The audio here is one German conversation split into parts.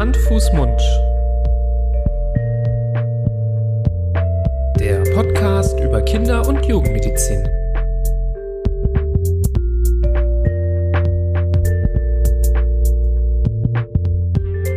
Hand, Fuß, Mund. Der Podcast über Kinder- und Jugendmedizin.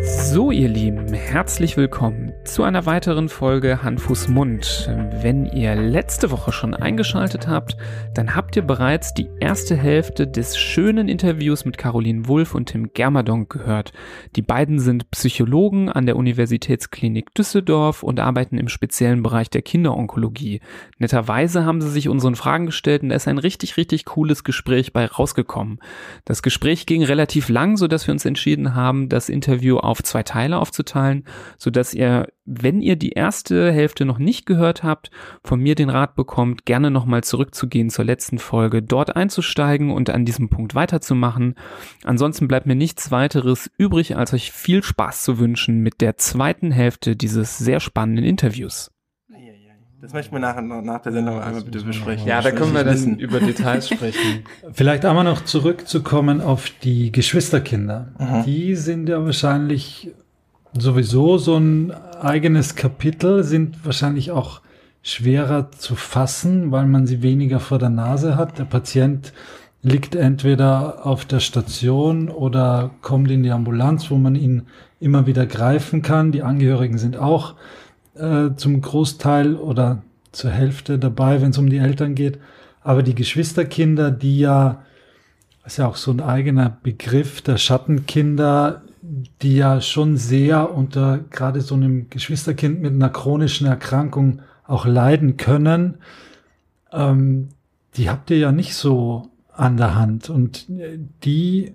So, ihr Lieben, herzlich willkommen zu einer weiteren Folge Hand, Fuß, Mund. Wenn ihr letzte Woche schon eingeschaltet habt, dann habt ihr bereits die erste Hälfte des schönen Interviews mit Caroline Wulff und Tim Germadonk gehört. Die beiden sind Psychologen an der Universitätsklinik Düsseldorf und arbeiten im speziellen Bereich der Kinderonkologie. Netterweise haben sie sich unseren Fragen gestellt und da ist ein richtig, richtig cooles Gespräch bei rausgekommen. Das Gespräch ging relativ lang, so dass wir uns entschieden haben, das Interview auf zwei Teile aufzuteilen, so dass ihr, wenn ihr die erste Hälfte noch nicht gehört habt, von mir den Rat bekommt, gerne nochmal zurückzugehen zur letzten Folge, dort einzusteigen und an diesem Punkt weiterzumachen. Ansonsten bleibt mir nichts weiteres übrig, als euch viel Spaß zu wünschen mit der zweiten Hälfte dieses sehr spannenden Interviews. Das möchten wir nach, nach der Sendung einmal bitte besprechen. Ja, da können wir dann über Details sprechen. Vielleicht einmal noch zurückzukommen auf die Geschwisterkinder. Mhm. Die sind ja wahrscheinlich sowieso so ein eigenes Kapitel, sind wahrscheinlich auch schwerer zu fassen, weil man sie weniger vor der Nase hat. Der Patient liegt entweder auf der Station oder kommt in die Ambulanz, wo man ihn immer wieder greifen kann. Die Angehörigen sind auch äh, zum Großteil oder zur Hälfte dabei, wenn es um die Eltern geht. Aber die Geschwisterkinder, die ja, ist ja auch so ein eigener Begriff der Schattenkinder, die ja schon sehr unter gerade so einem Geschwisterkind mit einer chronischen Erkrankung auch leiden können, ähm, die habt ihr ja nicht so an der Hand. Und die,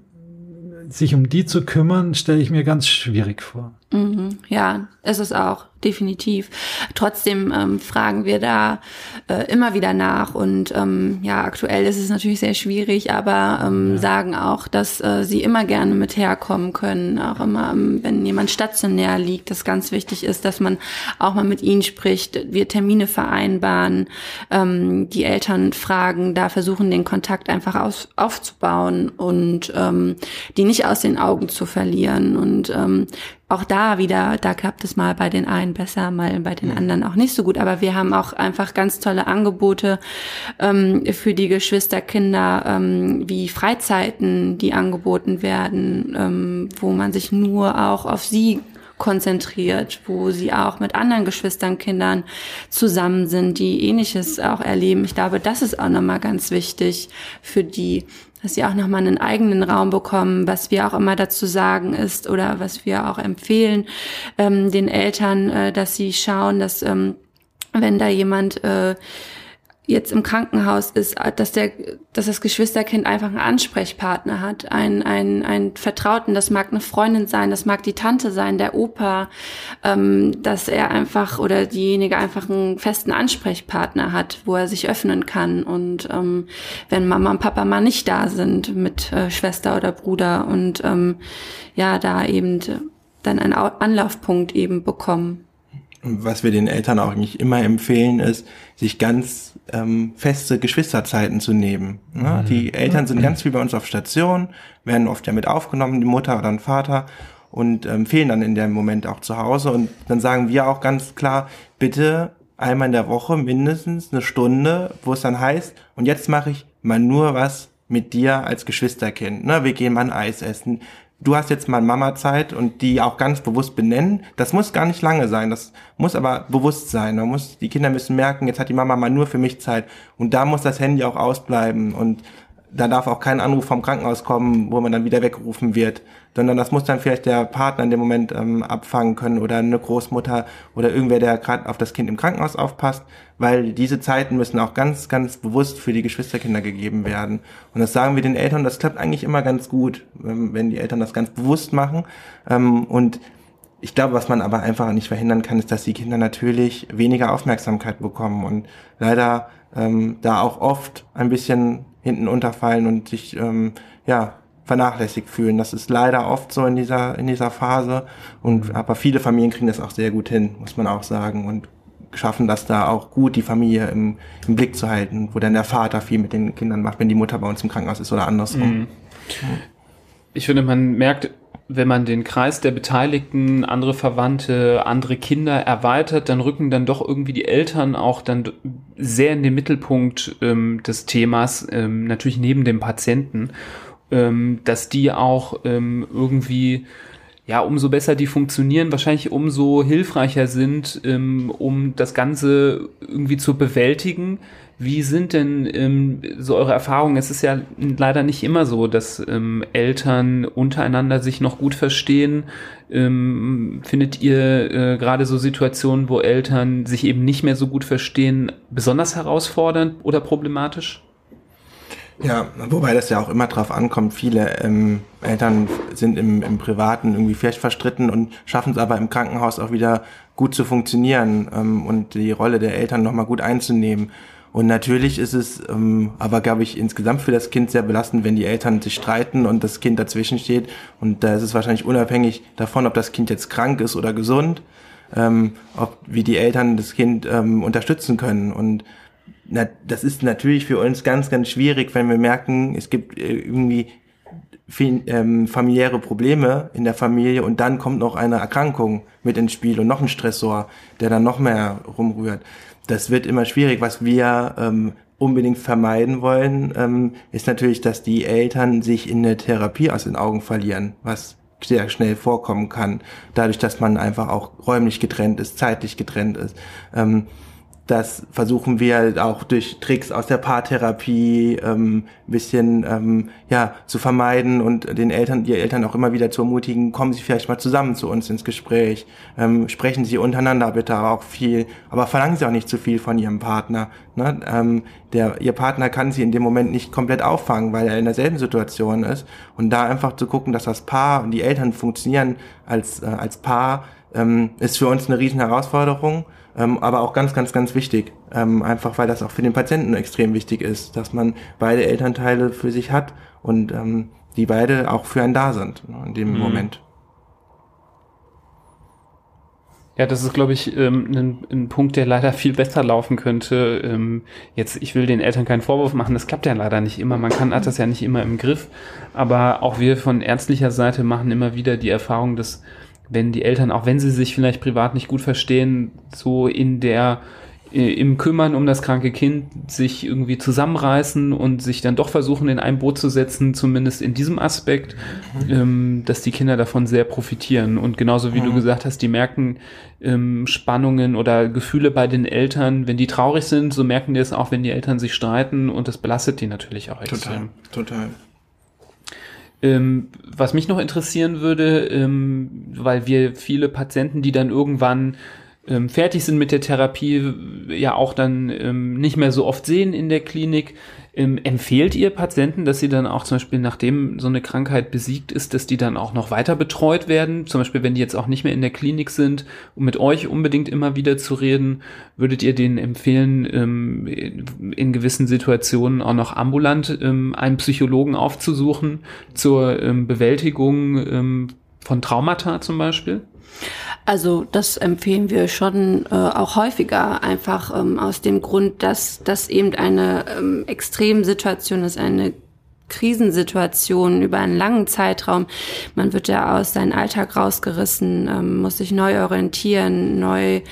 sich um die zu kümmern, stelle ich mir ganz schwierig vor. Mhm, ja, ist es auch definitiv. Trotzdem ähm, fragen wir da äh, immer wieder nach und ähm, ja, aktuell ist es natürlich sehr schwierig, aber ähm, ja. sagen auch, dass äh, sie immer gerne mit herkommen können, auch immer, ähm, wenn jemand stationär liegt, das ganz wichtig ist, dass man auch mal mit ihnen spricht, wir Termine vereinbaren, ähm, die Eltern fragen, da versuchen den Kontakt einfach aus, aufzubauen und ähm, die nicht aus den Augen zu verlieren und ähm, auch da wieder, da klappt es mal bei den einen besser, mal bei den anderen auch nicht so gut. Aber wir haben auch einfach ganz tolle Angebote ähm, für die Geschwisterkinder, ähm, wie Freizeiten, die angeboten werden, ähm, wo man sich nur auch auf sie konzentriert, wo sie auch mit anderen Geschwisternkindern zusammen sind, die ähnliches auch erleben. Ich glaube, das ist auch nochmal ganz wichtig für die dass sie auch nochmal einen eigenen Raum bekommen. Was wir auch immer dazu sagen ist oder was wir auch empfehlen ähm, den Eltern, äh, dass sie schauen, dass ähm, wenn da jemand äh, jetzt im Krankenhaus ist, dass der, dass das Geschwisterkind einfach einen Ansprechpartner hat, einen, einen, einen Vertrauten, das mag eine Freundin sein, das mag die Tante sein, der Opa, ähm, dass er einfach oder diejenige einfach einen festen Ansprechpartner hat, wo er sich öffnen kann. Und ähm, wenn Mama und Papa mal nicht da sind mit äh, Schwester oder Bruder und ähm, ja, da eben dann einen Anlaufpunkt eben bekommen was wir den Eltern auch nicht immer empfehlen, ist, sich ganz ähm, feste Geschwisterzeiten zu nehmen. Ne? Mhm. Die Eltern sind ganz viel bei uns auf Station, werden oft ja mit aufgenommen, die Mutter oder ein Vater, und ähm, fehlen dann in dem Moment auch zu Hause. Und dann sagen wir auch ganz klar, bitte einmal in der Woche mindestens eine Stunde, wo es dann heißt, und jetzt mache ich mal nur was mit dir als Geschwisterkind. Ne? Wir gehen mal ein Eis essen, du hast jetzt mal Mama-Zeit und die auch ganz bewusst benennen. Das muss gar nicht lange sein, das muss aber bewusst sein. Man muss, die Kinder müssen merken, jetzt hat die Mama mal nur für mich Zeit. Und da muss das Handy auch ausbleiben und da darf auch kein Anruf vom Krankenhaus kommen, wo man dann wieder weggerufen wird, sondern das muss dann vielleicht der Partner in dem Moment ähm, abfangen können oder eine Großmutter oder irgendwer, der gerade auf das Kind im Krankenhaus aufpasst, weil diese Zeiten müssen auch ganz, ganz bewusst für die Geschwisterkinder gegeben werden. Und das sagen wir den Eltern, das klappt eigentlich immer ganz gut, ähm, wenn die Eltern das ganz bewusst machen. Ähm, und ich glaube, was man aber einfach nicht verhindern kann, ist, dass die Kinder natürlich weniger Aufmerksamkeit bekommen und leider ähm, da auch oft ein bisschen hinten unterfallen und sich ähm, ja vernachlässigt fühlen. Das ist leider oft so in dieser in dieser Phase und aber viele Familien kriegen das auch sehr gut hin, muss man auch sagen und schaffen das da auch gut, die Familie im, im Blick zu halten, wo dann der Vater viel mit den Kindern macht, wenn die Mutter bei uns im Krankenhaus ist oder andersrum. Mhm. Ich finde, man merkt wenn man den Kreis der Beteiligten, andere Verwandte, andere Kinder erweitert, dann rücken dann doch irgendwie die Eltern auch dann sehr in den Mittelpunkt ähm, des Themas, ähm, natürlich neben dem Patienten, ähm, dass die auch ähm, irgendwie ja, umso besser die funktionieren, wahrscheinlich umso hilfreicher sind, ähm, um das Ganze irgendwie zu bewältigen. Wie sind denn ähm, so eure Erfahrungen? Es ist ja leider nicht immer so, dass ähm, Eltern untereinander sich noch gut verstehen. Ähm, findet ihr äh, gerade so Situationen, wo Eltern sich eben nicht mehr so gut verstehen, besonders herausfordernd oder problematisch? Ja, wobei das ja auch immer drauf ankommt. Viele ähm, Eltern sind im, im Privaten irgendwie fest verstritten und schaffen es aber im Krankenhaus auch wieder gut zu funktionieren ähm, und die Rolle der Eltern nochmal gut einzunehmen. Und natürlich ist es ähm, aber, glaube ich, insgesamt für das Kind sehr belastend, wenn die Eltern sich streiten und das Kind dazwischen steht. Und da ist es wahrscheinlich unabhängig davon, ob das Kind jetzt krank ist oder gesund, ähm, ob wie die Eltern das Kind ähm, unterstützen können. Und na, das ist natürlich für uns ganz, ganz schwierig, wenn wir merken, es gibt äh, irgendwie viel, ähm, familiäre Probleme in der Familie und dann kommt noch eine Erkrankung mit ins Spiel und noch ein Stressor, der dann noch mehr rumrührt. Das wird immer schwierig. Was wir ähm, unbedingt vermeiden wollen, ähm, ist natürlich, dass die Eltern sich in der Therapie aus den Augen verlieren, was sehr schnell vorkommen kann, dadurch, dass man einfach auch räumlich getrennt ist, zeitlich getrennt ist. Ähm, das versuchen wir halt auch durch Tricks aus der Paartherapie ähm, bisschen ähm, ja zu vermeiden und den Eltern, die Eltern auch immer wieder zu ermutigen, kommen Sie vielleicht mal zusammen zu uns ins Gespräch, ähm, sprechen Sie untereinander bitte auch viel, aber verlangen Sie auch nicht zu viel von Ihrem Partner. Ne? Ähm, der, Ihr Partner kann Sie in dem Moment nicht komplett auffangen, weil er in derselben Situation ist und da einfach zu gucken, dass das Paar und die Eltern funktionieren als äh, als Paar ähm, ist für uns eine riesen Herausforderung ähm, aber auch ganz, ganz, ganz wichtig. Ähm, einfach weil das auch für den Patienten extrem wichtig ist, dass man beide Elternteile für sich hat und ähm, die beide auch für einen da sind ne, in dem mhm. Moment. Ja, das ist, glaube ich, ähm, ein, ein, Punkt, der leider viel besser laufen könnte. Ähm, jetzt, ich will den Eltern keinen Vorwurf machen, das klappt ja leider nicht immer. Man kann hat das ja nicht immer im Griff. Aber auch wir von ärztlicher Seite machen immer wieder die Erfahrung, dass wenn die Eltern, auch wenn sie sich vielleicht privat nicht gut verstehen, so in der äh, im Kümmern um das kranke Kind sich irgendwie zusammenreißen und sich dann doch versuchen, in ein Boot zu setzen, zumindest in diesem Aspekt, mhm. ähm, dass die Kinder davon sehr profitieren. Und genauso wie mhm. du gesagt hast, die merken ähm, Spannungen oder Gefühle bei den Eltern, wenn die traurig sind, so merken die es auch, wenn die Eltern sich streiten und das belastet die natürlich auch extrem. Total, total. Ähm, was mich noch interessieren würde, ähm, weil wir viele Patienten, die dann irgendwann ähm, fertig sind mit der Therapie, ja auch dann ähm, nicht mehr so oft sehen in der Klinik. Ähm, empfehlt ihr Patienten, dass sie dann auch zum Beispiel, nachdem so eine Krankheit besiegt ist, dass die dann auch noch weiter betreut werden? Zum Beispiel, wenn die jetzt auch nicht mehr in der Klinik sind, um mit euch unbedingt immer wieder zu reden, würdet ihr denen empfehlen, ähm, in gewissen Situationen auch noch ambulant ähm, einen Psychologen aufzusuchen zur ähm, Bewältigung ähm, von Traumata zum Beispiel? Also das empfehlen wir schon äh, auch häufiger, einfach ähm, aus dem Grund, dass das eben eine ähm, Extremsituation ist, eine Krisensituation über einen langen Zeitraum. Man wird ja aus seinem Alltag rausgerissen, ähm, muss sich neu orientieren, neu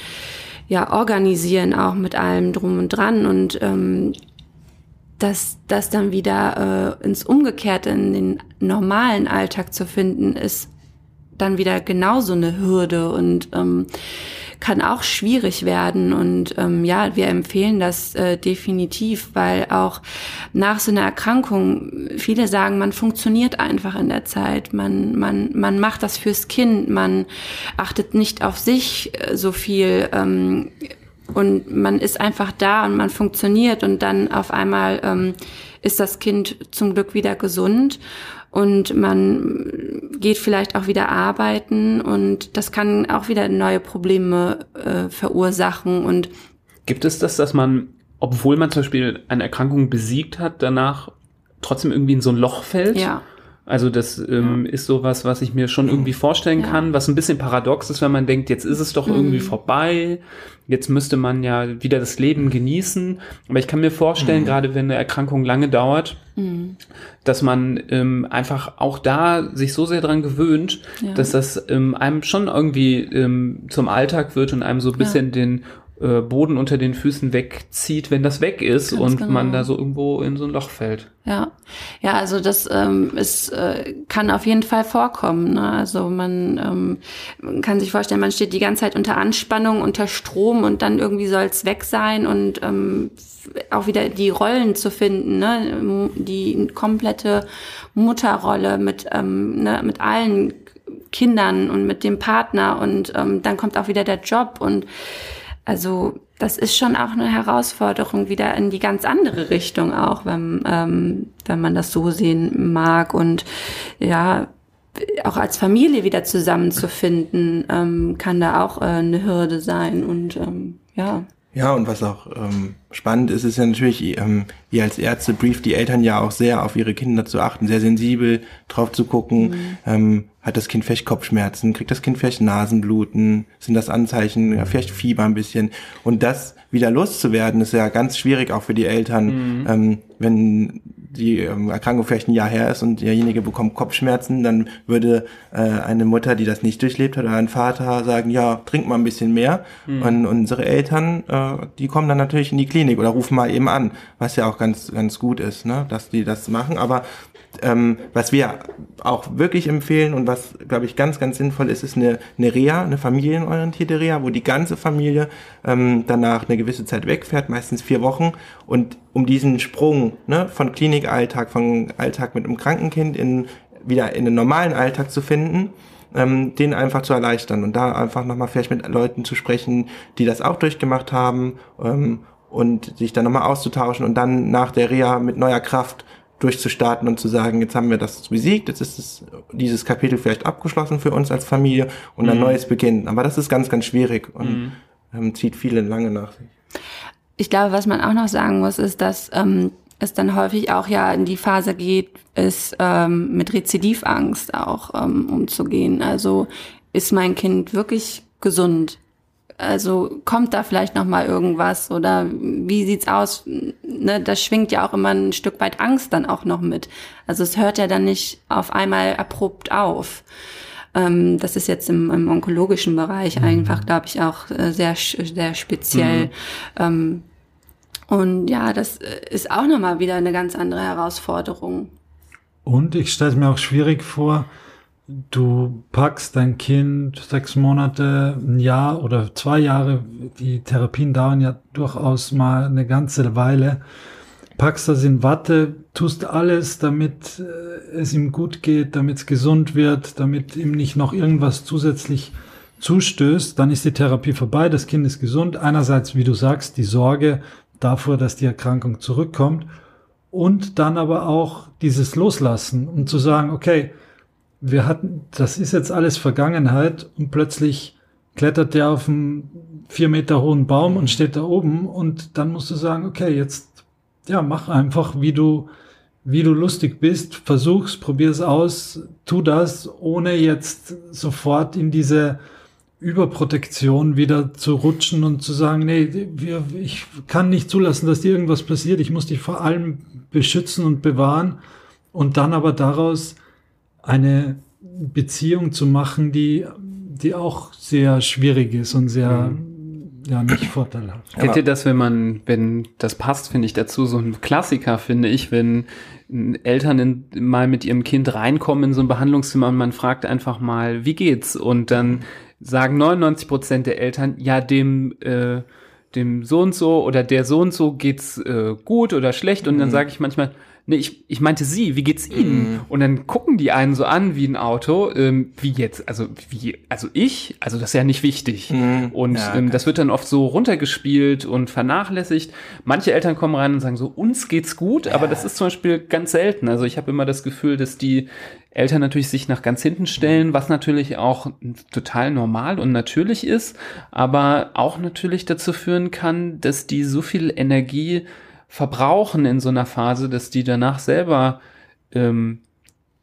ja organisieren, auch mit allem drum und dran und ähm, dass das dann wieder äh, ins Umgekehrte in den normalen Alltag zu finden, ist dann wieder genauso eine Hürde und ähm, kann auch schwierig werden. Und ähm, ja, wir empfehlen das äh, definitiv, weil auch nach so einer Erkrankung viele sagen, man funktioniert einfach in der Zeit. Man, man, man macht das fürs Kind, man achtet nicht auf sich äh, so viel. Ähm, und man ist einfach da und man funktioniert und dann auf einmal ähm, ist das Kind zum Glück wieder gesund und man geht vielleicht auch wieder arbeiten und das kann auch wieder neue Probleme äh, verursachen und gibt es das, dass man, obwohl man zum Beispiel eine Erkrankung besiegt hat, danach trotzdem irgendwie in so ein Loch fällt? Ja. Also das ähm, ja. ist sowas, was ich mir schon irgendwie vorstellen ja. kann, was ein bisschen paradox ist, wenn man denkt, jetzt ist es doch irgendwie mhm. vorbei, jetzt müsste man ja wieder das Leben genießen. Aber ich kann mir vorstellen, mhm. gerade wenn eine Erkrankung lange dauert, mhm. dass man ähm, einfach auch da sich so sehr dran gewöhnt, ja. dass das ähm, einem schon irgendwie ähm, zum Alltag wird und einem so ein bisschen den äh, Boden unter den Füßen wegzieht, wenn das weg ist Ganz und genau. man da so irgendwo in so ein Loch fällt. Ja, ja, also das ähm, ist, äh, kann auf jeden Fall vorkommen. Ne? Also man, ähm, kann sich vorstellen, man steht die ganze Zeit unter Anspannung, unter Strom und dann irgendwie soll es weg sein und ähm, auch wieder die Rollen zu finden, ne? die komplette Mutterrolle mit, ähm, ne? mit allen Kindern und mit dem Partner und ähm, dann kommt auch wieder der Job und also das ist schon auch eine Herausforderung wieder in die ganz andere Richtung auch, wenn, ähm, wenn man das so sehen mag und ja, auch als Familie wieder zusammenzufinden, ähm, kann da auch äh, eine Hürde sein und ähm, ja. Ja, und was auch ähm, spannend ist, ist ja natürlich, ähm, ihr als Ärzte brieft die Eltern ja auch sehr auf ihre Kinder zu achten, sehr sensibel drauf zu gucken, mhm. ähm, hat das Kind vielleicht Kopfschmerzen, kriegt das Kind vielleicht Nasenbluten, sind das Anzeichen, ja, vielleicht Fieber ein bisschen. Und das wieder loszuwerden, ist ja ganz schwierig auch für die Eltern, mhm. ähm, wenn die ähm, Erkrankung vielleicht ein Jahr her ist und derjenige bekommt Kopfschmerzen, dann würde äh, eine Mutter, die das nicht durchlebt hat, oder ein Vater sagen, ja, trink mal ein bisschen mehr. Mhm. Und unsere Eltern, äh, die kommen dann natürlich in die Klinik oder rufen mal eben an, was ja auch ganz, ganz gut ist, ne, dass die das machen. Aber ähm, was wir auch wirklich empfehlen und was, glaube ich, ganz, ganz sinnvoll ist, ist eine, eine Reha, eine familienorientierte Reha, wo die ganze Familie ähm, danach eine gewisse Zeit wegfährt, meistens vier Wochen. Und um diesen Sprung ne, von Klinikalltag, von Alltag mit einem Krankenkind in, wieder in den normalen Alltag zu finden, ähm, den einfach zu erleichtern und da einfach nochmal vielleicht mit Leuten zu sprechen, die das auch durchgemacht haben ähm, und sich dann nochmal auszutauschen und dann nach der Reha mit neuer Kraft durchzustarten und zu sagen, jetzt haben wir das besiegt, jetzt ist es, dieses Kapitel vielleicht abgeschlossen für uns als Familie und ein mhm. neues beginnt. Aber das ist ganz, ganz schwierig und mhm. ähm, zieht viele lange nach sich. Ich glaube, was man auch noch sagen muss, ist, dass ähm, es dann häufig auch ja in die Phase geht, ist ähm, mit Rezidivangst auch ähm, umzugehen. Also ist mein Kind wirklich gesund? Also kommt da vielleicht noch mal irgendwas oder wie sieht's aus? Ne, das schwingt ja auch immer ein Stück weit Angst dann auch noch mit. Also es hört ja dann nicht auf einmal abrupt auf. Ähm, das ist jetzt im, im onkologischen Bereich mhm. einfach, glaube ich, auch äh, sehr sehr speziell. Mhm. Ähm, und ja, das äh, ist auch noch mal wieder eine ganz andere Herausforderung. Und ich stelle mir auch schwierig vor, du packst dein Kind sechs Monate, ein Jahr oder zwei Jahre, die Therapien dauern ja durchaus mal eine ganze Weile, packst das in Watte, tust alles, damit äh, es ihm gut geht, damit es gesund wird, damit ihm nicht noch irgendwas zusätzlich zustößt, dann ist die Therapie vorbei, das Kind ist gesund. Einerseits, wie du sagst, die Sorge davor, dass die Erkrankung zurückkommt und dann aber auch dieses Loslassen und zu sagen, okay, wir hatten, das ist jetzt alles Vergangenheit und plötzlich klettert der auf einen vier Meter hohen Baum und steht da oben und dann musst du sagen, okay, jetzt, ja, mach einfach, wie du, wie du lustig bist, versuch's, probier's aus, tu das, ohne jetzt sofort in diese Überprotektion wieder zu rutschen und zu sagen, nee, wir, ich kann nicht zulassen, dass dir irgendwas passiert, ich muss dich vor allem beschützen und bewahren und dann aber daraus eine Beziehung zu machen, die, die auch sehr schwierig ist und sehr, mhm. ja, nicht vorteilhaft. Kennt ihr das, wenn man, wenn das passt, finde ich dazu, so ein Klassiker, finde ich, wenn Eltern in, mal mit ihrem Kind reinkommen in so ein Behandlungszimmer und man fragt einfach mal, wie geht's? Und dann sagen 99 Prozent der Eltern, ja, dem, äh, dem so und so oder der so und so geht's äh, gut oder schlecht. Und dann mhm. sage ich manchmal, nee, ich, ich meinte sie, wie geht's Ihnen? Mm. Und dann gucken die einen so an wie ein Auto, ähm, wie jetzt, also wie, also ich, also das ist ja nicht wichtig. Mm. Und ja, ähm, das wird dann oft so runtergespielt und vernachlässigt. Manche Eltern kommen rein und sagen so, uns geht's gut, ja. aber das ist zum Beispiel ganz selten. Also ich habe immer das Gefühl, dass die Eltern natürlich sich nach ganz hinten stellen, was natürlich auch total normal und natürlich ist, aber auch natürlich dazu führen kann, dass die so viel Energie verbrauchen in so einer Phase, dass die danach selber ähm,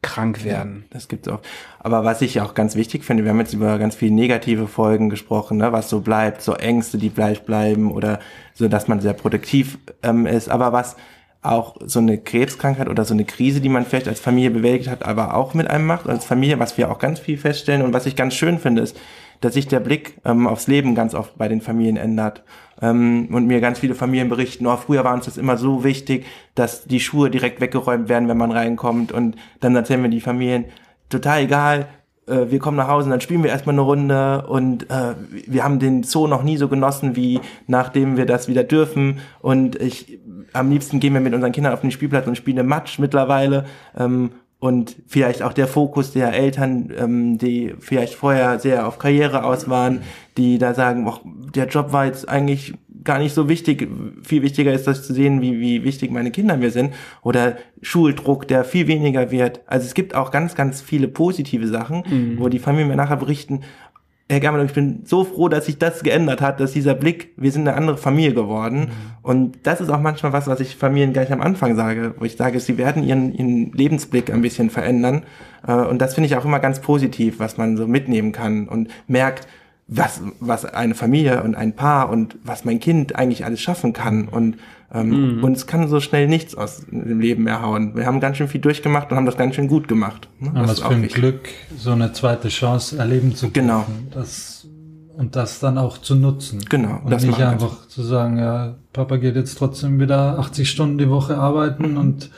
krank werden. Das gibt's auch. Aber was ich auch ganz wichtig finde, wir haben jetzt über ganz viele negative Folgen gesprochen, ne, was so bleibt, so Ängste, die gleich bleiben oder so, dass man sehr produktiv ähm, ist. Aber was auch so eine Krebskrankheit oder so eine Krise, die man vielleicht als Familie bewältigt hat, aber auch mit einem macht, als Familie, was wir auch ganz viel feststellen und was ich ganz schön finde, ist, dass sich der Blick ähm, aufs Leben ganz oft bei den Familien ändert. Ähm, und mir ganz viele Familien berichten, oh, früher war uns das immer so wichtig, dass die Schuhe direkt weggeräumt werden, wenn man reinkommt. Und dann erzählen wir die Familien, total egal, äh, wir kommen nach Hause dann spielen wir erstmal eine Runde und äh, wir haben den Zoo noch nie so genossen, wie nachdem wir das wieder dürfen. Und ich am liebsten gehen wir mit unseren Kindern auf den Spielplatz und spielen Matsch mittlerweile. Ähm, und vielleicht auch der Fokus der Eltern, ähm, die vielleicht vorher sehr auf Karriere aus waren, die da sagen, oh, der Job war jetzt eigentlich gar nicht so wichtig. Viel wichtiger ist das zu sehen, wie, wie wichtig meine Kinder mir sind. Oder Schuldruck, der viel weniger wird. Also es gibt auch ganz, ganz viele positive Sachen, mhm. wo die Familien mir nachher berichten, Herr Germann, ich bin so froh, dass sich das geändert hat, dass dieser Blick, wir sind eine andere Familie geworden. Mhm. Und das ist auch manchmal was, was ich Familien gleich am Anfang sage, wo ich sage, sie werden ihren, ihren Lebensblick ein bisschen verändern. Äh, und das finde ich auch immer ganz positiv, was man so mitnehmen kann und merkt, was, was eine Familie und ein Paar und was mein Kind eigentlich alles schaffen kann. Und ähm, mhm. uns kann so schnell nichts aus dem Leben erhauen. Wir haben ganz schön viel durchgemacht und haben das ganz schön gut gemacht. Ne? Aber was für ein wichtig. Glück, so eine zweite Chance erleben zu können. Genau. Das, und das dann auch zu nutzen. Genau. Und nicht einfach zu sagen, ja, Papa geht jetzt trotzdem wieder 80 Stunden die Woche arbeiten mhm. und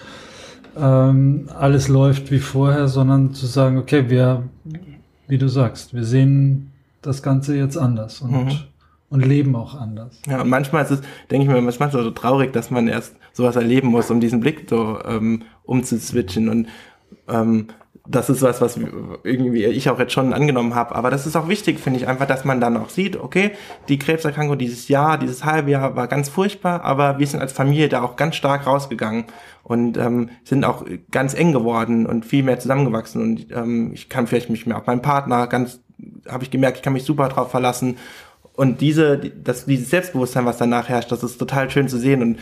ähm, alles läuft wie vorher, sondern zu sagen, okay, wir, wie du sagst, wir sehen das Ganze jetzt anders und, mhm. Und leben auch anders. Ja, und manchmal ist es, denke ich mir, manchmal ist es so traurig, dass man erst sowas erleben muss, um diesen Blick so ähm, umzuswitchen. Und ähm, das ist was, was irgendwie ich auch jetzt schon angenommen habe. Aber das ist auch wichtig, finde ich, einfach, dass man dann auch sieht, okay, die Krebserkrankung dieses Jahr, dieses halbe Jahr war ganz furchtbar, aber wir sind als Familie da auch ganz stark rausgegangen und ähm, sind auch ganz eng geworden und viel mehr zusammengewachsen. Und ähm, ich kann vielleicht mich mehr auf meinen Partner ganz habe ich gemerkt, ich kann mich super drauf verlassen. Und diese, das, dieses Selbstbewusstsein, was danach herrscht, das ist total schön zu sehen. Und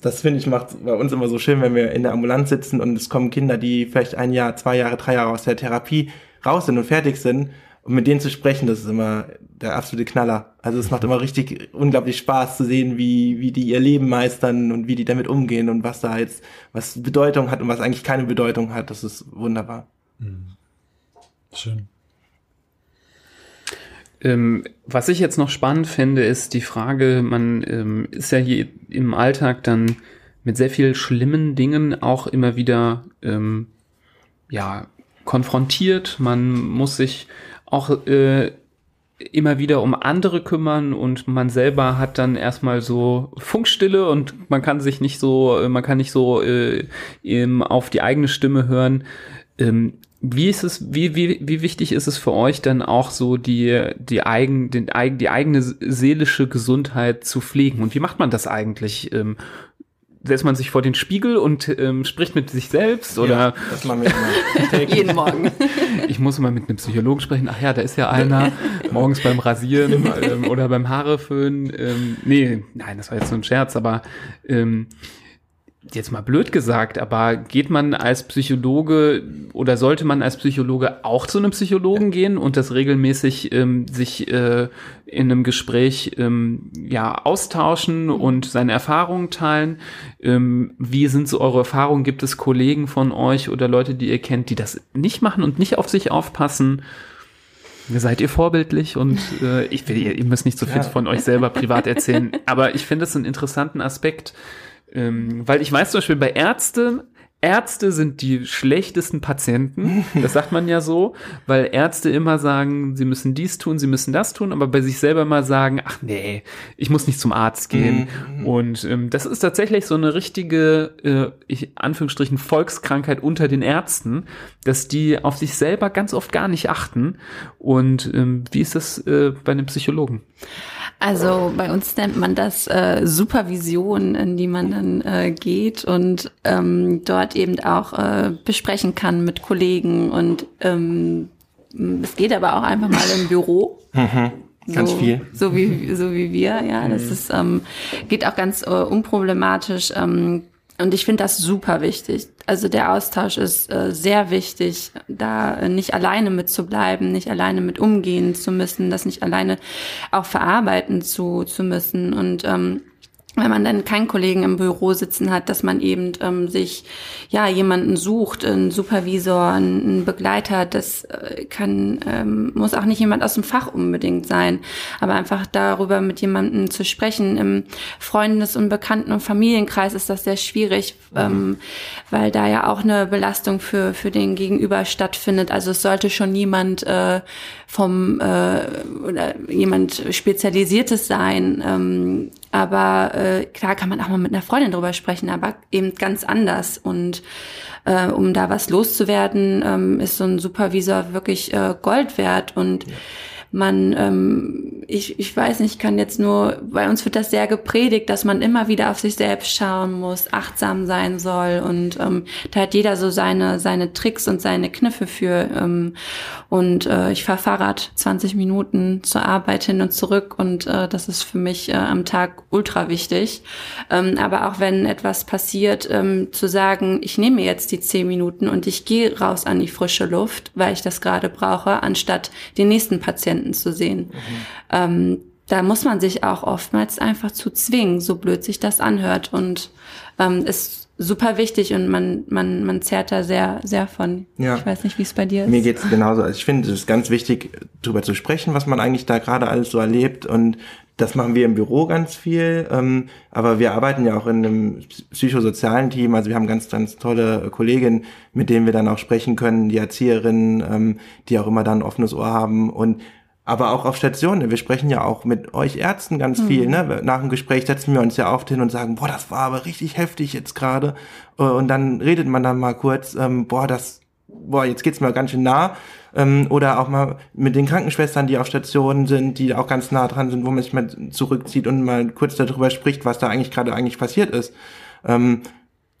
das finde ich macht bei uns immer so schön, wenn wir in der Ambulanz sitzen und es kommen Kinder, die vielleicht ein Jahr, zwei Jahre, drei Jahre aus der Therapie raus sind und fertig sind. Und mit denen zu sprechen, das ist immer der absolute Knaller. Also es macht immer richtig unglaublich Spaß zu sehen, wie, wie die ihr Leben meistern und wie die damit umgehen und was da jetzt, was Bedeutung hat und was eigentlich keine Bedeutung hat. Das ist wunderbar. Mhm. Schön. Ähm, was ich jetzt noch spannend finde, ist die Frage, man ähm, ist ja hier im Alltag dann mit sehr viel schlimmen Dingen auch immer wieder ähm, ja konfrontiert. Man muss sich auch äh, immer wieder um andere kümmern und man selber hat dann erstmal so Funkstille und man kann sich nicht so, äh, man kann nicht so äh, auf die eigene Stimme hören. Ähm, wie ist es, wie, wie, wie wichtig ist es für euch dann auch so die, die eigen, den, die eigene seelische Gesundheit zu pflegen? Und wie macht man das eigentlich? Ähm, setzt man sich vor den Spiegel und ähm, spricht mit sich selbst oder ja, das machen wir immer. jeden Morgen. Ich muss immer mit einem Psychologen sprechen. Ach ja, da ist ja einer morgens beim Rasieren ähm, oder beim Haareföhn. Ähm, nee, nein, das war jetzt so ein Scherz, aber ähm, jetzt mal blöd gesagt, aber geht man als Psychologe oder sollte man als Psychologe auch zu einem Psychologen gehen und das regelmäßig ähm, sich äh, in einem Gespräch ähm, ja austauschen und seine Erfahrungen teilen? Ähm, wie sind so eure Erfahrungen? Gibt es Kollegen von euch oder Leute, die ihr kennt, die das nicht machen und nicht auf sich aufpassen? Seid ihr vorbildlich und äh, ich will, ihr, ihr müsst nicht so viel ja. von euch selber privat erzählen, aber ich finde es einen interessanten Aspekt, ähm, weil ich weiß zum Beispiel bei Ärzten, Ärzte sind die schlechtesten Patienten. Das sagt man ja so, weil Ärzte immer sagen, sie müssen dies tun, sie müssen das tun, aber bei sich selber mal sagen, ach nee, ich muss nicht zum Arzt gehen. Mhm. Und ähm, das ist tatsächlich so eine richtige, äh, ich, Anführungsstrichen, Volkskrankheit unter den Ärzten, dass die auf sich selber ganz oft gar nicht achten. Und ähm, wie ist das äh, bei einem Psychologen? Also bei uns nennt man das äh, Supervision, in die man dann äh, geht und ähm, dort eben auch äh, besprechen kann mit Kollegen und ähm, es geht aber auch einfach mal im Büro. Mhm. Ganz so, viel. So wie, so wie wir, ja. Das mhm. ist, ähm, geht auch ganz äh, unproblematisch. Ähm, und ich finde das super wichtig. Also der Austausch ist äh, sehr wichtig, da äh, nicht alleine mitzubleiben, nicht alleine mit umgehen zu müssen, das nicht alleine auch verarbeiten zu, zu müssen. Und ähm, wenn man dann keinen Kollegen im Büro sitzen hat, dass man eben ähm, sich ja jemanden sucht, einen Supervisor, einen Begleiter, das äh, kann ähm, muss auch nicht jemand aus dem Fach unbedingt sein, aber einfach darüber mit jemandem zu sprechen im Freundes- und Bekannten- und Familienkreis ist das sehr schwierig, mhm. ähm, weil da ja auch eine Belastung für für den Gegenüber stattfindet. Also es sollte schon jemand äh, vom äh, oder jemand Spezialisiertes sein, ähm, aber äh, klar kann man auch mal mit einer Freundin drüber sprechen, aber eben ganz anders. Und äh, um da was loszuwerden, ähm, ist so ein Supervisor wirklich äh, Gold wert. Und ja man, ähm, ich, ich weiß nicht, kann jetzt nur, bei uns wird das sehr gepredigt, dass man immer wieder auf sich selbst schauen muss, achtsam sein soll und ähm, da hat jeder so seine, seine Tricks und seine Kniffe für. Ähm, und äh, ich fahre Fahrrad 20 Minuten zur Arbeit hin und zurück und äh, das ist für mich äh, am Tag ultra wichtig. Ähm, aber auch wenn etwas passiert, ähm, zu sagen, ich nehme jetzt die 10 Minuten und ich gehe raus an die frische Luft, weil ich das gerade brauche, anstatt den nächsten Patienten Patienten zu sehen. Mhm. Ähm, da muss man sich auch oftmals einfach zu zwingen, so blöd sich das anhört. Und ähm, ist super wichtig und man, man, man zehrt da sehr, sehr von. Ja. Ich weiß nicht, wie es bei dir ist. Mir geht's genauso. Also ich finde, es ist ganz wichtig, darüber zu sprechen, was man eigentlich da gerade alles so erlebt. Und das machen wir im Büro ganz viel. Ähm, aber wir arbeiten ja auch in einem psychosozialen Team. Also wir haben ganz, ganz tolle Kolleginnen, mit denen wir dann auch sprechen können, die Erzieherinnen, ähm, die auch immer dann ein offenes Ohr haben. Und aber auch auf Stationen. Wir sprechen ja auch mit euch Ärzten ganz mhm. viel. Ne? Nach dem Gespräch setzen wir uns ja oft hin und sagen, boah, das war aber richtig heftig jetzt gerade. Äh, und dann redet man dann mal kurz, ähm, boah, das, boah, jetzt geht's mir ganz schön nah. Ähm, oder auch mal mit den Krankenschwestern, die auf Stationen sind, die auch ganz nah dran sind, wo man sich mal zurückzieht und mal kurz darüber spricht, was da eigentlich gerade eigentlich passiert ist. Ähm,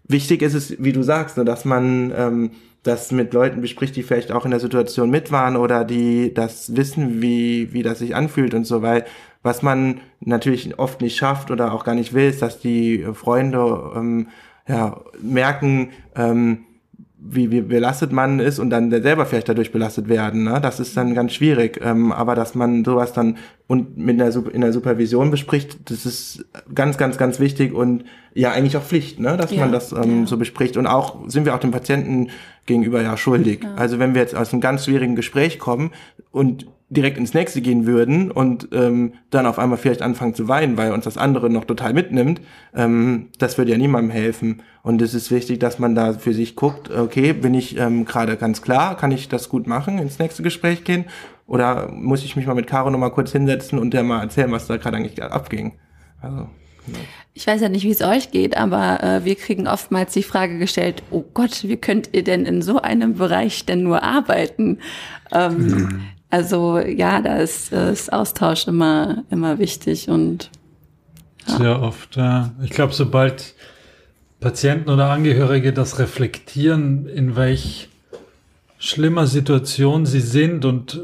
wichtig ist es, wie du sagst, ne, dass man ähm, das mit Leuten bespricht, die vielleicht auch in der Situation mit waren oder die das wissen, wie, wie das sich anfühlt und so, weil was man natürlich oft nicht schafft oder auch gar nicht will, ist, dass die Freunde ähm, ja, merken, ähm, wie, wie belastet man ist und dann selber vielleicht dadurch belastet werden. Ne? Das ist dann ganz schwierig. Ähm, aber dass man sowas dann und mit einer, in der Supervision bespricht, das ist ganz, ganz, ganz wichtig und ja eigentlich auch Pflicht, ne? dass ja, man das ähm, ja. so bespricht. Und auch sind wir auch dem Patienten gegenüber ja schuldig. Ja. Also wenn wir jetzt aus einem ganz schwierigen Gespräch kommen und direkt ins nächste gehen würden und ähm, dann auf einmal vielleicht anfangen zu weinen, weil uns das andere noch total mitnimmt, ähm, das würde ja niemandem helfen. Und es ist wichtig, dass man da für sich guckt, okay, bin ich ähm, gerade ganz klar, kann ich das gut machen, ins nächste Gespräch gehen? Oder muss ich mich mal mit Caro noch mal kurz hinsetzen und der mal erzählen, was da gerade eigentlich abging? Also. Ich weiß ja nicht, wie es euch geht, aber äh, wir kriegen oftmals die Frage gestellt, oh Gott, wie könnt ihr denn in so einem Bereich denn nur arbeiten? Ähm, mhm. Also ja, da ist, äh, ist Austausch immer, immer wichtig und ja. sehr oft. Ja. Ich glaube, sobald Patienten oder Angehörige das reflektieren, in welch schlimmer Situation sie sind und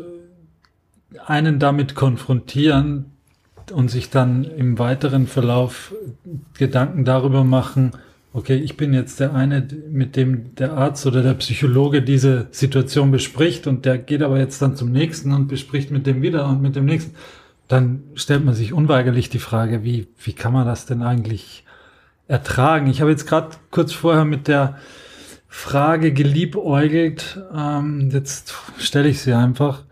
einen damit konfrontieren, und sich dann im weiteren Verlauf Gedanken darüber machen, okay, ich bin jetzt der eine, mit dem der Arzt oder der Psychologe diese Situation bespricht und der geht aber jetzt dann zum nächsten und bespricht mit dem wieder und mit dem nächsten, dann stellt man sich unweigerlich die Frage, wie, wie kann man das denn eigentlich ertragen? Ich habe jetzt gerade kurz vorher mit der Frage geliebäugelt, ähm, jetzt stelle ich sie einfach.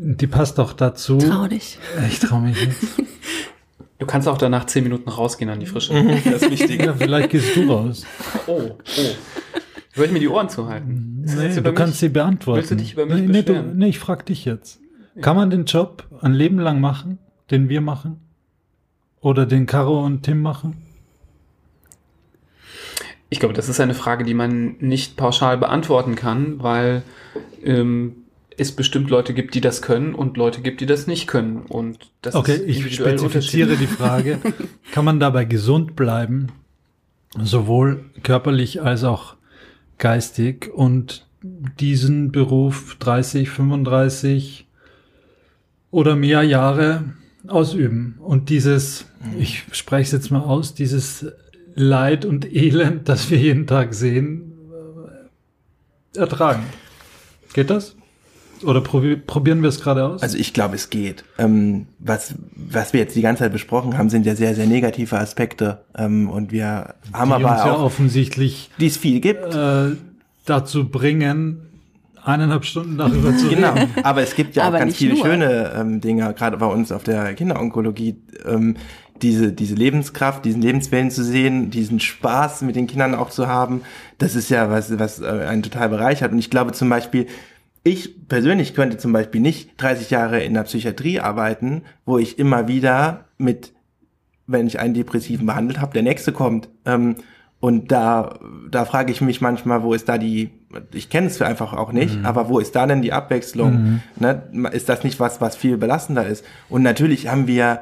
Die passt doch dazu. Trau dich. Ich trau mich nicht. Du kannst auch danach zehn Minuten rausgehen an die Frische. Mhm. das ist wichtig. Ja, vielleicht gehst du raus. Oh, oh. Soll ich mir die Ohren zuhalten? Nee, du kannst sie beantworten. Willst du dich über mich nee, nee, du, nee, ich frag dich jetzt. Kann man den Job ein Leben lang machen, den wir machen? Oder den Caro und Tim machen? Ich glaube, das ist eine Frage, die man nicht pauschal beantworten kann, weil ähm, es bestimmt Leute gibt, die das können und Leute gibt, die das nicht können. Und das okay, ist ich spezifiziere die Frage. Kann man dabei gesund bleiben, sowohl körperlich als auch geistig und diesen Beruf 30, 35 oder mehr Jahre ausüben und dieses, ich spreche es jetzt mal aus, dieses Leid und Elend, das wir jeden Tag sehen, äh, ertragen. Geht das? Oder probi probieren wir es gerade aus? Also ich glaube, es geht. Ähm, was, was wir jetzt die ganze Zeit besprochen haben, sind ja sehr, sehr negative Aspekte. Ähm, und wir haben die aber uns auch, ja offensichtlich die es viel gibt. äh, dazu bringen, eineinhalb Stunden darüber zu Genau, reden. aber es gibt ja auch ganz viele nur. schöne ähm, Dinge, gerade bei uns auf der Kinderonkologie, ähm, diese, diese Lebenskraft, diesen Lebenswillen zu sehen, diesen Spaß mit den Kindern auch zu haben, das ist ja was, was äh, einen total bereichert. Und ich glaube zum Beispiel, ich persönlich könnte zum Beispiel nicht 30 Jahre in der Psychiatrie arbeiten, wo ich immer wieder mit, wenn ich einen Depressiven behandelt habe, der nächste kommt. Ähm, und da, da frage ich mich manchmal, wo ist da die, ich kenne es einfach auch nicht, aber wo ist da denn die Abwechslung? Ne? Ist das nicht was, was viel belastender ist? Und natürlich haben wir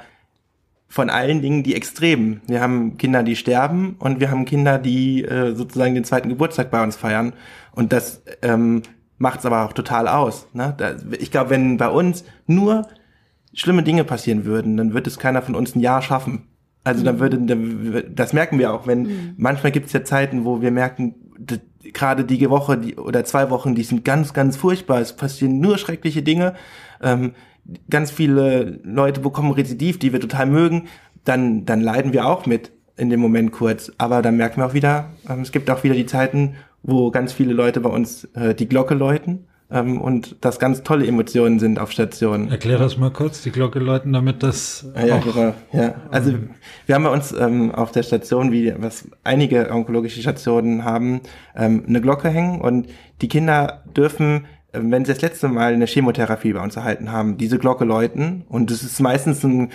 von allen Dingen die Extremen. Wir haben Kinder, die sterben und wir haben Kinder, die äh, sozusagen den zweiten Geburtstag bei uns feiern. Und das ähm, macht es aber auch total aus. Ne? Da, ich glaube, wenn bei uns nur schlimme Dinge passieren würden, dann wird es keiner von uns ein Jahr schaffen. Also dann würde, dann- das merken wir auch, wenn manchmal gibt es ja Zeiten, wo wir merken, gerade die Woche die, oder zwei Wochen, die sind ganz, ganz furchtbar. Es passieren nur schreckliche Dinge. Ähm, ganz viele Leute bekommen Rezidiv, die wir total mögen. Dann, dann leiden wir auch mit in dem Moment kurz. Aber dann merken wir auch wieder, ähm, es gibt auch wieder die Zeiten, wo ganz viele Leute bei uns äh, die Glocke läuten ähm, und das ganz tolle Emotionen sind auf Stationen. Erklär das mal kurz, die Glocke läuten, damit das Ja, ja, auch genau. Ja, also wir haben bei uns ähm, auf der Station, wie was einige onkologische Stationen haben, ähm, eine Glocke hängen und die Kinder dürfen, ähm, wenn sie das letzte Mal eine Chemotherapie bei uns erhalten haben, diese Glocke läuten und das ist meistens ein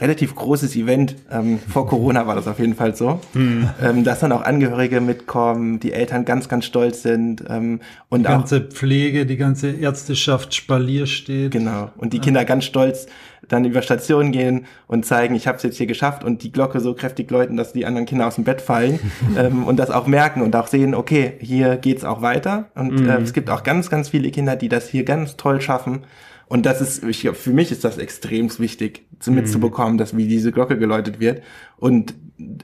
relativ großes Event. Ähm, vor Corona war das auf jeden Fall so, ähm, dass dann auch Angehörige mitkommen, die Eltern ganz, ganz stolz sind ähm, und die auch ganze Pflege, die ganze Ärzteschaft Spalier steht. Genau. Und die Kinder ganz stolz dann über Stationen gehen und zeigen, ich habe es jetzt hier geschafft und die Glocke so kräftig läuten, dass die anderen Kinder aus dem Bett fallen ähm, und das auch merken und auch sehen, okay, hier geht's auch weiter. Und äh, es gibt auch ganz, ganz viele Kinder, die das hier ganz toll schaffen. Und das ist, ich, für mich ist das extrem wichtig, zu mitzubekommen, dass wie diese Glocke geläutet wird. Und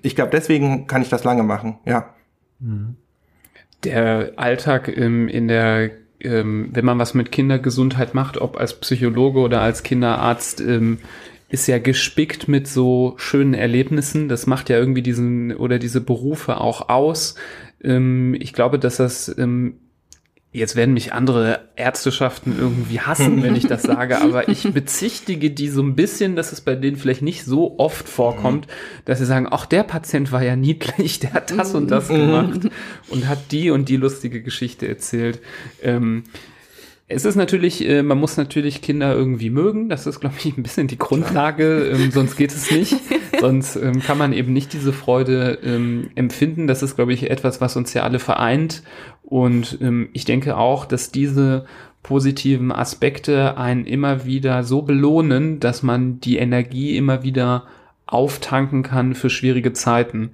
ich glaube, deswegen kann ich das lange machen, ja. der Alltag ähm, in der, ähm, wenn man was mit Kindergesundheit macht, ob als Psychologe oder als Kinderarzt, ähm, ist ja gespickt mit so schönen Erlebnissen. Das macht ja irgendwie diesen oder diese Berufe auch aus. Ähm, ich glaube, dass das ähm, Jetzt werden mich andere Ärzteschaften irgendwie hassen, wenn ich das sage, aber ich bezichtige die so ein bisschen, dass es bei denen vielleicht nicht so oft vorkommt, dass sie sagen, ach, der Patient war ja niedlich, der hat das und das gemacht und hat die und die lustige Geschichte erzählt. Ähm, es ist natürlich, äh, man muss natürlich Kinder irgendwie mögen. Das ist, glaube ich, ein bisschen die Grundlage. Ähm, sonst geht es nicht. sonst ähm, kann man eben nicht diese Freude ähm, empfinden. Das ist, glaube ich, etwas, was uns ja alle vereint. Und ähm, ich denke auch, dass diese positiven Aspekte einen immer wieder so belohnen, dass man die Energie immer wieder auftanken kann für schwierige Zeiten.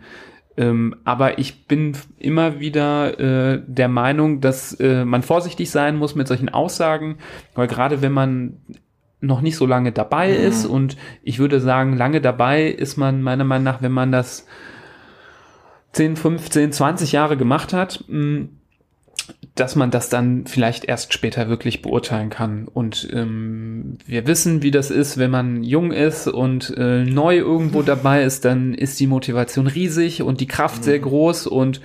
Ähm, aber ich bin immer wieder äh, der Meinung, dass äh, man vorsichtig sein muss mit solchen Aussagen, weil gerade wenn man noch nicht so lange dabei ist und ich würde sagen, lange dabei ist man meiner Meinung nach, wenn man das 10, 15, 20 Jahre gemacht hat, mh, dass man das dann vielleicht erst später wirklich beurteilen kann. Und ähm, wir wissen, wie das ist, wenn man jung ist und äh, neu irgendwo dabei ist, dann ist die Motivation riesig und die Kraft sehr groß und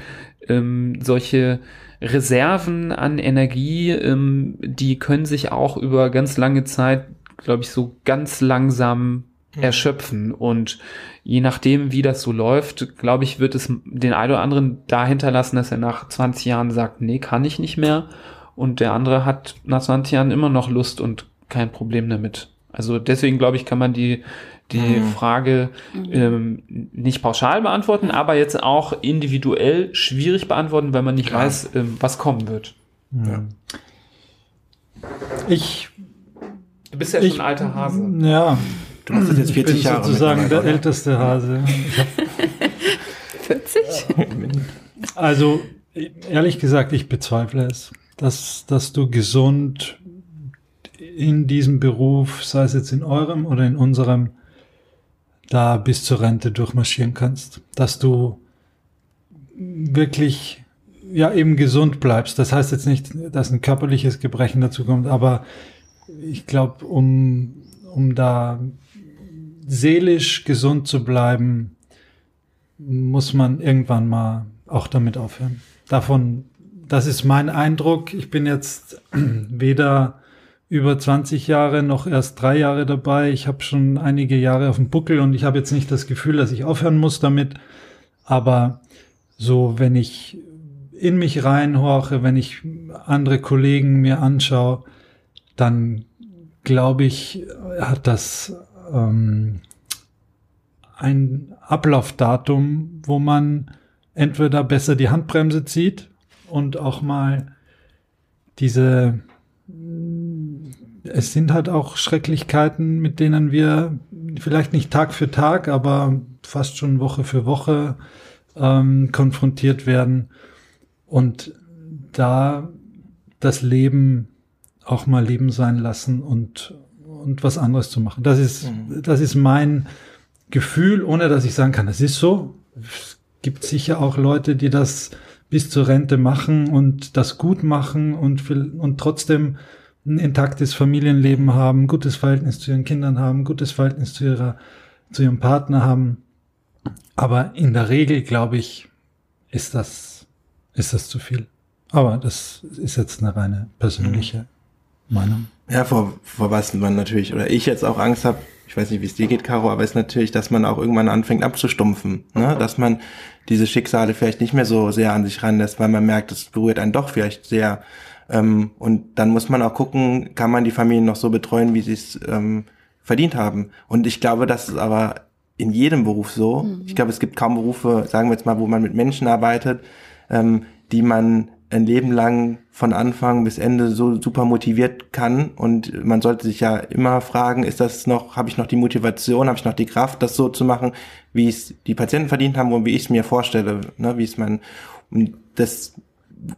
ähm, solche Reserven an Energie, ähm, die können sich auch über ganz lange Zeit, glaube ich, so ganz langsam erschöpfen. Und je nachdem, wie das so läuft, glaube ich, wird es den einen oder anderen dahinter lassen, dass er nach 20 Jahren sagt, nee, kann ich nicht mehr. Und der andere hat nach 20 Jahren immer noch Lust und kein Problem damit. Also deswegen glaube ich, kann man die, die Frage ähm, nicht pauschal beantworten, aber jetzt auch individuell schwierig beantworten, weil man nicht Klar. weiß, ähm, was kommen wird. Ja. Ich, Du bist ja Ich- schon ein alter Hase. ja, Du machst das jetzt ich bin 40 Jahre. sozusagen der älteste Hase. Ich hab 40? Also, ehrlich gesagt, ich bezweifle es, dass, dass du gesund in diesem Beruf, sei es jetzt in eurem oder in unserem, da bis zur Rente durchmarschieren kannst. Dass du wirklich ja eben gesund bleibst. Das heißt jetzt nicht, dass ein körperliches Gebrechen dazu kommt, aber ich glaube, um, um da seelisch gesund zu bleiben, muss man irgendwann mal auch damit aufhören. Davon, das ist mein Eindruck. Ich bin jetzt weder über 20 Jahre noch erst drei Jahre dabei. Ich habe schon einige Jahre auf dem Buckel und ich habe jetzt nicht das Gefühl, dass ich aufhören muss damit. Aber so, wenn ich in mich reinhorche, wenn ich andere Kollegen mir anschaue, dann glaube ich, hat das ähm, ein Ablaufdatum, wo man entweder besser die Handbremse zieht und auch mal diese es sind halt auch Schrecklichkeiten, mit denen wir vielleicht nicht Tag für Tag, aber fast schon Woche für Woche ähm, konfrontiert werden und da das Leben auch mal Leben sein lassen und und was anderes zu machen. Das ist mhm. das ist mein Gefühl, ohne dass ich sagen kann, das ist so. Es gibt sicher auch Leute, die das bis zur Rente machen und das gut machen und und trotzdem ein intaktes Familienleben haben, gutes Verhältnis zu ihren Kindern haben, gutes Verhältnis zu ihrer, zu ihrem Partner haben. Aber in der Regel, glaube ich, ist das, ist das zu viel. Aber das ist jetzt eine reine persönliche mhm. Meinung. Ja, vor, vor was man natürlich, oder ich jetzt auch Angst habe, ich weiß nicht, wie es dir geht, Caro, aber ist natürlich, dass man auch irgendwann anfängt abzustumpfen, ne? dass man diese Schicksale vielleicht nicht mehr so sehr an sich ranlässt, weil man merkt, es berührt einen doch vielleicht sehr ähm, und dann muss man auch gucken, kann man die Familien noch so betreuen, wie sie es ähm, verdient haben. Und ich glaube, das ist aber in jedem Beruf so. Mhm. Ich glaube, es gibt kaum Berufe, sagen wir jetzt mal, wo man mit Menschen arbeitet, ähm, die man ein Leben lang von Anfang bis Ende so super motiviert kann und man sollte sich ja immer fragen, ist das noch, habe ich noch die Motivation, habe ich noch die Kraft, das so zu machen, wie es die Patienten verdient haben und wie ich es mir vorstelle, ne, wie es man und das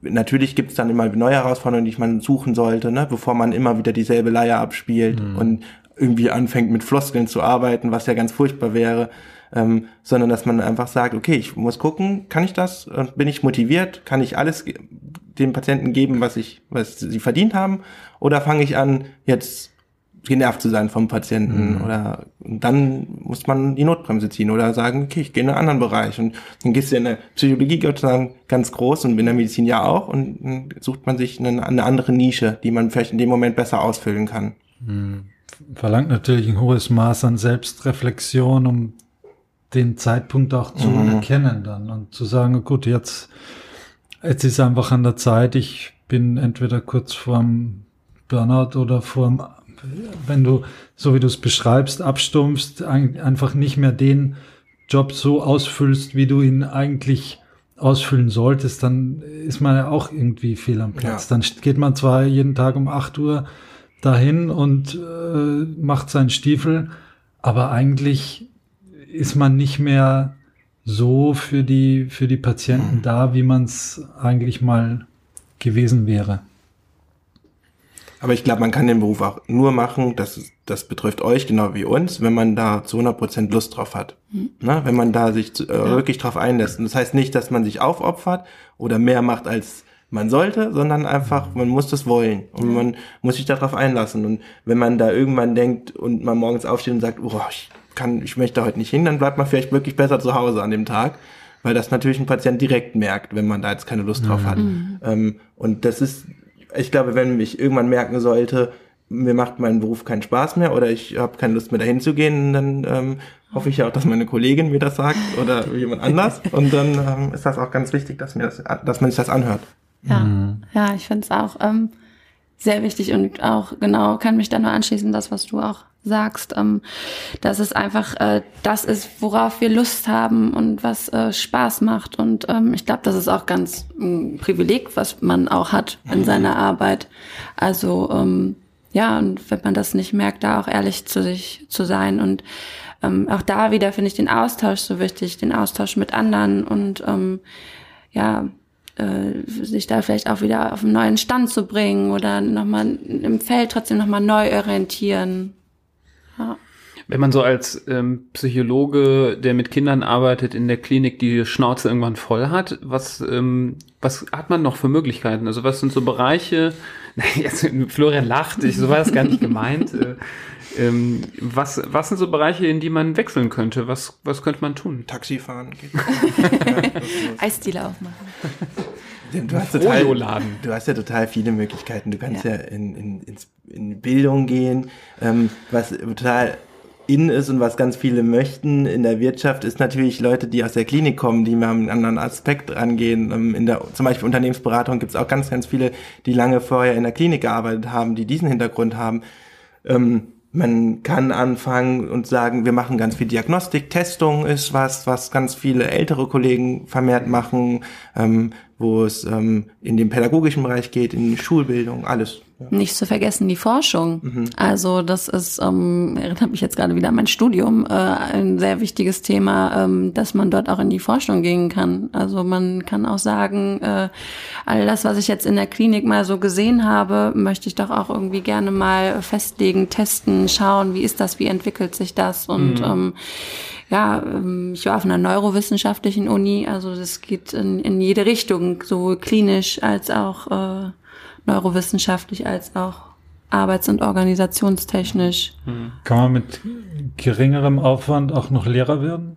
natürlich gibt es dann immer neue Herausforderungen, die man suchen sollte, ne, bevor man immer wieder dieselbe Leier abspielt mhm. und irgendwie anfängt mit Floskeln zu arbeiten, was ja ganz furchtbar wäre, ähm, sondern dass man einfach sagt, okay, ich muss gucken, kann ich das? Bin ich motiviert? Kann ich alles den Patienten geben, was ich, was sie verdient haben? Oder fange ich an, jetzt genervt zu sein vom Patienten mhm. oder dann muss man die Notbremse ziehen oder sagen, okay, ich gehe in einen anderen Bereich und dann gehst du in der Psychologie Gott sei Dank ganz groß und in der Medizin ja auch und dann sucht man sich eine, eine andere Nische, die man vielleicht in dem Moment besser ausfüllen kann. Mhm. Verlangt natürlich ein hohes Maß an Selbstreflexion, um den Zeitpunkt auch zu mhm. erkennen dann und zu sagen, gut, jetzt, jetzt ist einfach an der Zeit, ich bin entweder kurz vorm Burnout oder vorm wenn du, so wie du es beschreibst, abstumpfst, einfach nicht mehr den Job so ausfüllst, wie du ihn eigentlich ausfüllen solltest, dann ist man ja auch irgendwie fehl am Platz. Ja. Dann geht man zwar jeden Tag um 8 Uhr dahin und äh, macht seinen Stiefel, aber eigentlich ist man nicht mehr so für die, für die Patienten mhm. da, wie man es eigentlich mal gewesen wäre. Aber ich glaube, man kann den Beruf auch nur machen, das, das betrifft euch genau wie uns, wenn man da zu 100 Prozent Lust drauf hat. Mhm. Na, wenn man da sich äh, ja. wirklich drauf einlässt. Und das heißt nicht, dass man sich aufopfert oder mehr macht als man sollte, sondern einfach, man muss das wollen und man muss sich darauf einlassen. Und wenn man da irgendwann denkt und man morgens aufsteht und sagt, oh, ich kann, ich möchte heute nicht hin, dann bleibt man vielleicht wirklich besser zu Hause an dem Tag, weil das natürlich ein Patient direkt merkt, wenn man da jetzt keine Lust drauf hat. Mhm. Ähm, und das ist ich glaube, wenn ich irgendwann merken sollte, mir macht mein Beruf keinen Spaß mehr oder ich habe keine Lust mehr dahin zu gehen, dann ähm, hoffe ich ja auch, dass meine Kollegin mir das sagt oder jemand anders. Und dann ähm, ist das auch ganz wichtig, dass mir das, dass man sich das anhört. Ja, mhm. ja, ich finde es auch ähm, sehr wichtig und auch genau kann mich da nur anschließen, das, was du auch sagst, ähm, dass es einfach äh, das ist, worauf wir Lust haben und was äh, Spaß macht. Und ähm, ich glaube, das ist auch ganz ein Privileg, was man auch hat in mhm. seiner Arbeit. Also ähm, ja, und wenn man das nicht merkt, da auch ehrlich zu sich zu sein. Und ähm, auch da wieder finde ich den Austausch so wichtig, den Austausch mit anderen und ähm, ja, äh, sich da vielleicht auch wieder auf einen neuen Stand zu bringen oder nochmal im Feld trotzdem nochmal neu orientieren. Ja. Wenn man so als ähm, Psychologe, der mit Kindern arbeitet, in der Klinik die Schnauze irgendwann voll hat, was, ähm, was hat man noch für Möglichkeiten? Also was sind so Bereiche, jetzt, Florian lacht, ich, so war das gar nicht gemeint. Äh, ähm, was, was sind so Bereiche, in die man wechseln könnte? Was, was könnte man tun? Taxifahren geht. Eisdiele aufmachen. Du hast, total, du hast ja total viele Möglichkeiten. Du kannst ja, in, in, ins, in Bildung gehen, ähm, was total in ist und was ganz viele möchten in der Wirtschaft, ist natürlich Leute, die aus der Klinik kommen, die mal einen anderen Aspekt rangehen. Ähm, in der, zum Beispiel Unternehmensberatung gibt es auch ganz, ganz viele, die lange vorher in der Klinik gearbeitet haben, die diesen Hintergrund haben. Ähm, man kann anfangen und sagen, wir machen ganz viel Diagnostik, Testung ist was, was ganz viele ältere Kollegen vermehrt machen, ähm, wo es ähm, in den pädagogischen Bereich geht, in die Schulbildung, alles. Ja. Nicht zu vergessen die Forschung. Also das ist, ähm, erinnert mich jetzt gerade wieder an mein Studium, äh, ein sehr wichtiges Thema, ähm, dass man dort auch in die Forschung gehen kann. Also man kann auch sagen, äh, all das, was ich jetzt in der Klinik mal so gesehen habe, möchte ich doch auch irgendwie gerne mal festlegen, testen, schauen, wie ist das, wie entwickelt sich das und ähm, ja, ähm, ich war auf einer neurowissenschaftlichen Uni, also das geht in, in jede Richtung, sowohl klinisch als auch äh, neurowissenschaftlich als auch arbeits- und organisationstechnisch. Kann man mit geringerem Aufwand auch noch Lehrer werden?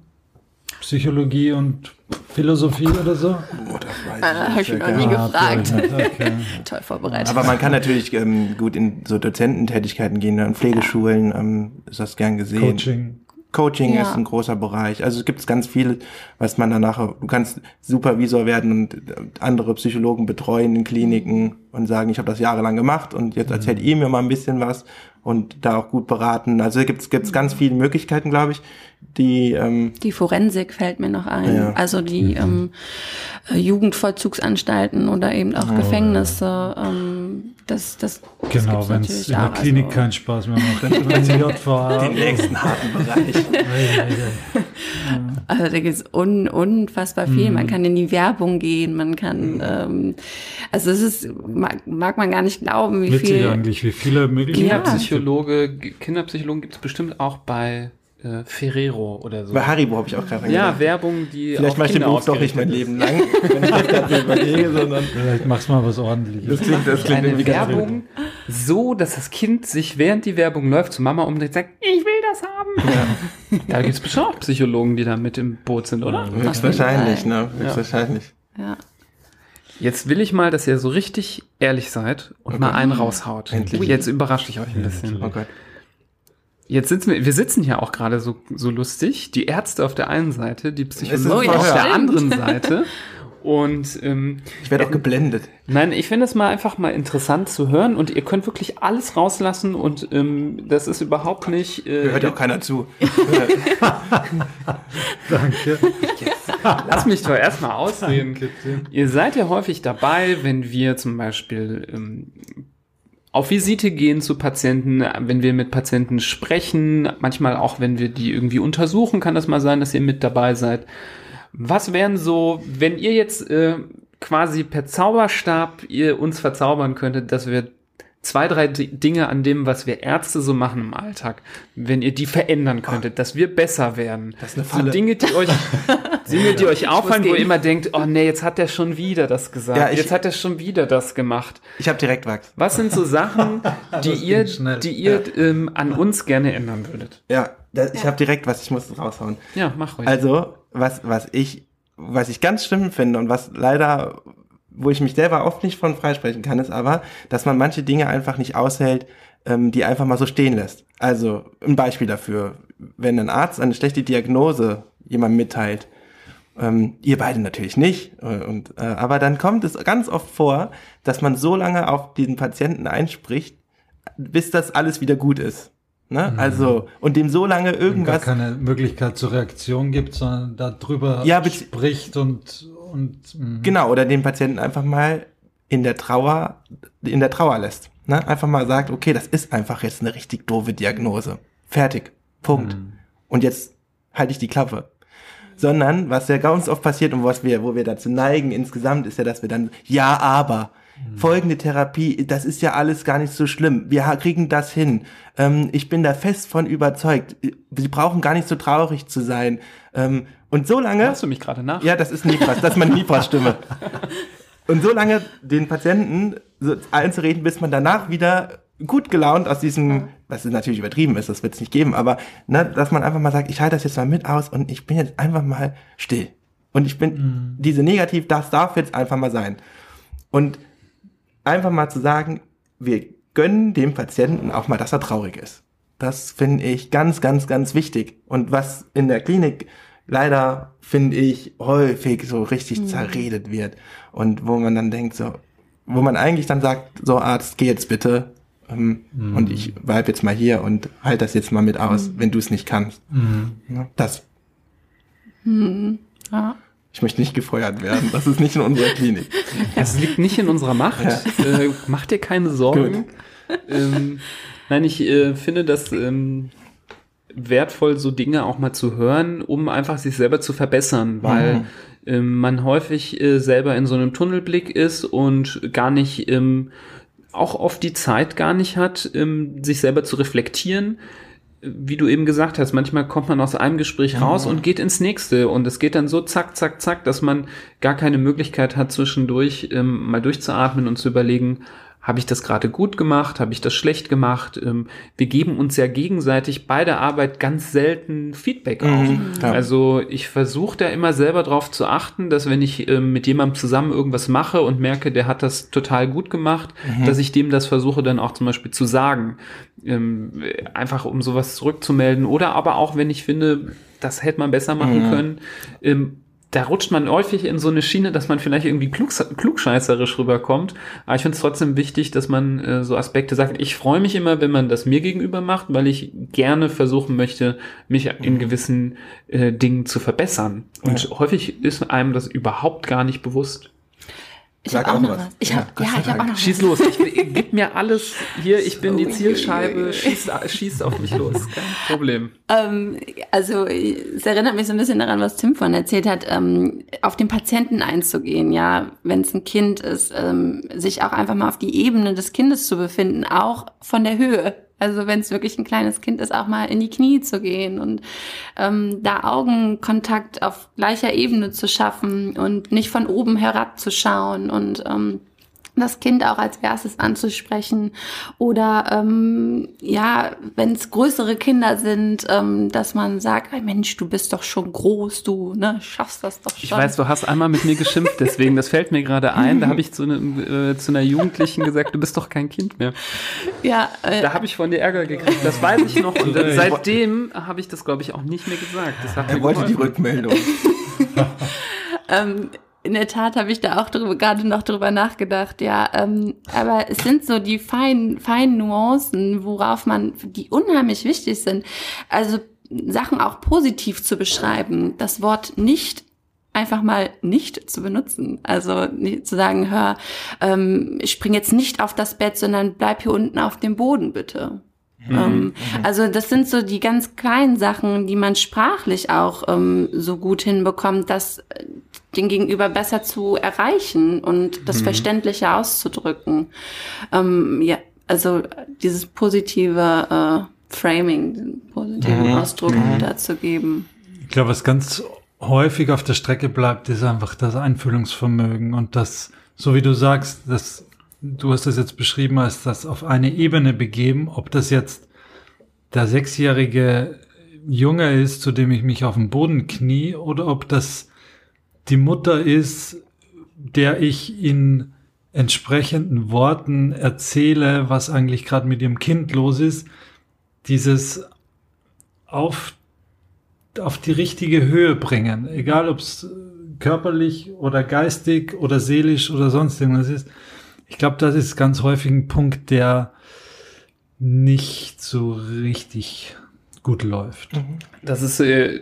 Psychologie und Philosophie oder so? Oh, das weiß Äh, hab ich sehr noch nie gerne. gefragt. Okay. Toll vorbereitet. Aber man kann natürlich ähm, gut in so Dozententätigkeiten gehen, ne? in Pflegeschulen ähm, ist das gern gesehen. Coaching. Coaching Ja. ist ein großer Bereich. Also es gibt ganz viel, was man danach, du kannst Supervisor werden und andere Psychologen betreuen in Kliniken und sagen, ich habe das jahrelang gemacht und jetzt erzählt ihr mir mal ein bisschen was und da auch gut beraten. Also gibt es gibt's ganz viele Möglichkeiten, glaube ich, die ähm, Die Forensik fällt mir noch ein. Ja. Also die ähm, äh, Jugendvollzugsanstalten oder eben auch Gefängnisse. Ähm, das, das, das Genau, wenn es in der. Klinik Also, keinen Spaß mehr macht. Dann die JVA. den nächsten harten Bereich. Also da gibt's un, unfassbar viel. Man kann in die Werbung gehen, man kann, ähm, also es ist, mag, mag man gar nicht glauben, wie Witzig viel. eigentlich, wie viele Möglichkeiten. Ja. Kinderpsychologe, Kinderpsychologen gibt es bestimmt auch bei äh, Ferrero oder so. Bei Haribo habe ich auch gerade Ja, gedacht. Werbung, die Vielleicht mache ich den Beruf doch nicht mein Leben lang, wenn ich das gerade überlege, sondern Vielleicht machst du mal was ordentliches. das klingt, das klingt Eine Werbung so, dass das Kind sich während die Werbung läuft zu Mama umdreht und sagt, ich will das haben. Da gibt es bestimmt auch Psychologen, die da mit im Boot sind, oder? Höchstwahrscheinlich, ne? Höchstwahrscheinlich. Ja. Jetzt will ich mal, dass ihr so richtig ehrlich seid und mal einen raushaut. Endlich. Jetzt überrasche ich euch ein bisschen. Oh Gott. Jetzt sitzen wir, wir sitzen hier auch gerade so, so lustig. Die Ärzte auf der einen Seite, die Psychologen Oh ja, auf der anderen Seite. Und ähm, Ich werde auch geblendet. nein, ich finde es mal einfach mal interessant zu hören und ihr könnt wirklich alles rauslassen und ähm, das ist überhaupt nicht. Äh, Hört ja auch keiner zu. Danke. Lass mich doch erstmal ausreden. Ihr seid ja häufig dabei, wenn wir zum Beispiel ähm, auf Visite gehen zu Patienten, wenn wir mit Patienten sprechen, manchmal auch, wenn wir die irgendwie untersuchen, kann das mal sein, dass ihr mit dabei seid. Was wären so, wenn ihr jetzt äh, quasi per Zauberstab ihr uns verzaubern könntet, dass wir zwei, drei Dinge an dem, was wir Ärzte so machen im Alltag, wenn ihr die verändern könntet, dass wir besser werden. Das ist eine So Falle. Dinge, die euch, Dinge, die euch auffallen, wo ihr immer denkt, oh nee, jetzt hat der schon wieder das gesagt. Ja, ich- jetzt hat er schon wieder das gemacht. Ich habe direkt Wachs. Was sind so Sachen, die ihr, schnell. die ihr ähm, an uns gerne ändern würdet? Ja, das, ich habe direkt was, ich muss es raushauen. Ja, mach ruhig. Also, was, was ich, was ich ganz schlimm finde und was leider, wo ich mich selber oft nicht von freisprechen kann, ist aber, dass man manche Dinge einfach nicht aushält, ähm, die einfach mal so stehen lässt. Also, ein Beispiel dafür. Wenn ein Arzt eine schlechte Diagnose jemandem mitteilt, ähm, ihr beide natürlich nicht, äh, und, äh, aber dann kommt es ganz oft vor, dass man so lange auf diesen Patienten einspricht, bis das alles wieder gut ist. Ne? Also, und dem so lange Gar irgendwas keine Möglichkeit zur Reaktion gibt, sondern darüber Ja, spricht und, und mh. Genau, oder den Patienten einfach mal in der Trauer, in der Trauer lässt. Ne? Einfach mal sagt, okay, das ist einfach jetzt eine richtig doofe Diagnose. Fertig. Punkt. Und jetzt halte ich die Klappe. Sondern, was ja ganz oft passiert und was wir, wo wir dazu neigen insgesamt, ist ja, dass wir dann, ja, aber, folgende Therapie, das ist ja alles gar nicht so schlimm. Wir kriegen das hin. Ähm, ich bin da fest von überzeugt. Sie brauchen gar nicht so traurig zu sein. Ähm, und so lange. Hast du mich gerade nach? Ja, das ist Nipras, das ist meine Nipras-Stimme. Und so lange den Patienten so einzureden, bis man danach wieder gut gelaunt aus diesem, was natürlich übertrieben ist, das wird es nicht geben, aber ne, dass man einfach mal sagt, ich halte das jetzt mal mit aus und ich bin jetzt einfach mal still. Und ich bin, mhm. diese Negativ, das darf jetzt einfach mal sein. Und einfach mal zu sagen, wir gönnen dem Patienten auch mal, dass er traurig ist. Das finde ich ganz, ganz, ganz wichtig. Und was in der Klinik leider, finde ich, häufig so richtig mhm. zerredet wird. Und wo man dann denkt, so, wo man eigentlich dann sagt, so Arzt, geh jetzt bitte. Ähm, mhm. Und ich bleib jetzt mal hier und halt das jetzt mal mit aus, mhm. wenn du es nicht kannst. Mhm. Das. Mhm. Ja. Ich möchte nicht gefeuert werden. Das ist nicht in unserer Klinik. Es liegt nicht in unserer Macht. Ja. Äh, mach dir keine Sorgen. Ähm, nein, ich äh, finde das ähm, wertvoll, so Dinge auch mal zu hören, um einfach sich selber zu verbessern, weil mhm. ähm, man häufig äh, selber in so einem Tunnelblick ist und gar nicht ähm, auch oft die Zeit gar nicht hat, ähm, sich selber zu reflektieren wie du eben gesagt hast, manchmal kommt man aus einem Gespräch raus ja. und geht ins nächste und es geht dann so zack, zack, zack, dass man gar keine Möglichkeit hat, zwischendurch ähm, mal durchzuatmen und zu überlegen, habe ich das gerade gut gemacht? Habe ich das schlecht gemacht? Ähm, wir geben uns ja gegenseitig bei der Arbeit ganz selten Feedback mhm, auf. Ja. Also ich versuche da immer selber drauf zu achten, dass wenn ich ähm, mit jemandem zusammen irgendwas mache und merke, der hat das total gut gemacht, mhm. dass ich dem das versuche dann auch zum Beispiel zu sagen. Ähm, einfach um sowas zurückzumelden. Oder aber auch, wenn ich finde, das hätte man besser machen mhm. können, da rutscht man häufig in so eine Schiene, dass man vielleicht irgendwie klug, klugscheißerisch rüberkommt. Aber ich finde es trotzdem wichtig, dass man äh, so Aspekte sagt. Ich freue mich immer, wenn man das mir gegenüber macht, weil ich gerne versuchen möchte, mich in mhm. gewissen äh, Dingen zu verbessern. Und ja. häufig ist einem das überhaupt gar nicht bewusst. Ich habe auch, noch was. was. Ich hab, ja, ja ich habe auch noch Schieß was. los. Ich, gib mir alles hier. Ich bin die Zielscheibe. Schieß, schieß auf mich los. Kein Problem. Ähm, also es erinnert mich so ein bisschen daran, was Tim von erzählt hat, ähm, auf den Patienten einzugehen. Ja, wenn es ein Kind ist, ähm, sich auch einfach mal auf die Ebene des Kindes zu befinden, auch von der Höhe. Also wenn es wirklich ein kleines Kind ist, auch mal in die Knie zu gehen und ähm, da Augenkontakt auf gleicher Ebene zu schaffen und nicht von oben herabzuschauen und ähm, das Kind auch als erstes anzusprechen oder ähm, ja, wenn es größere Kinder sind, ähm, dass man sagt, hey Mensch, du bist doch schon groß, du ne, schaffst das doch schon. Ich weiß, du hast einmal mit mir geschimpft, deswegen, das fällt mir gerade ein. Da habe ich zu, ne, äh, zu einer Jugendlichen gesagt, du bist doch kein Kind mehr. Ja. Äh, da habe ich von dir Ärger gekriegt. Das weiß ich noch. Und äh, seitdem habe ich das, glaube ich, auch nicht mehr gesagt. er wollte geholfen. die Rückmeldung. ähm, in der Tat habe ich da auch drüber, gerade noch drüber nachgedacht, ja. Ähm, aber es sind so die feinen, feinen Nuancen, worauf man, die unheimlich wichtig sind. Also Sachen auch positiv zu beschreiben, das Wort nicht einfach mal nicht zu benutzen. Also zu sagen, hör, ähm, ich spring jetzt nicht auf das Bett, sondern bleib hier unten auf dem Boden bitte. Mhm. Ähm, mhm. also das sind so die ganz kleinen Sachen, die man sprachlich auch ähm, so gut hinbekommt, dass den Gegenüber besser zu erreichen und das mhm. Verständlicher auszudrücken. Ähm, ja, also dieses positive äh, Framing, positiven mhm. Ausdruck mhm. dazu geben. Ich glaube, was ganz häufig auf der Strecke bleibt, ist einfach das Einfühlungsvermögen und das, so wie du sagst, das, du hast das jetzt beschrieben als das auf eine Ebene begeben, ob das jetzt der sechsjährige Junge ist, zu dem ich mich auf den Boden knie, oder ob das die Mutter ist, der ich in entsprechenden Worten erzähle, was eigentlich gerade mit ihrem Kind los ist, dieses auf, auf die richtige Höhe bringen, egal ob es körperlich oder geistig oder seelisch oder sonst irgendwas ist. Ich glaube, das ist ganz häufig ein Punkt, der nicht so richtig gut läuft. Mhm. Das ist, äh,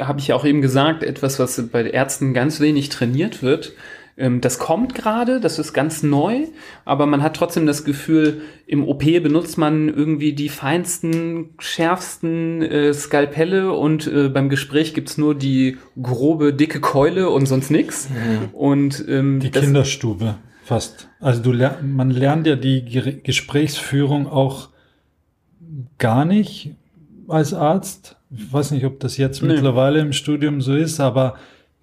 habe ich ja auch eben gesagt, etwas, was bei Ärzten ganz wenig trainiert wird. Ähm, das kommt gerade, das ist ganz neu, aber man hat trotzdem das Gefühl, im OP benutzt man irgendwie die feinsten, schärfsten äh, Skalpelle und äh, beim Gespräch gibt's nur die grobe, dicke Keule und sonst nix. Mhm. Und ähm, die Kinderstube. fast. Also du ler man lernt ja die Ge Gesprächsführung auch gar nicht als Arzt. Ich weiß nicht, ob das jetzt nee. mittlerweile im Studium so ist, aber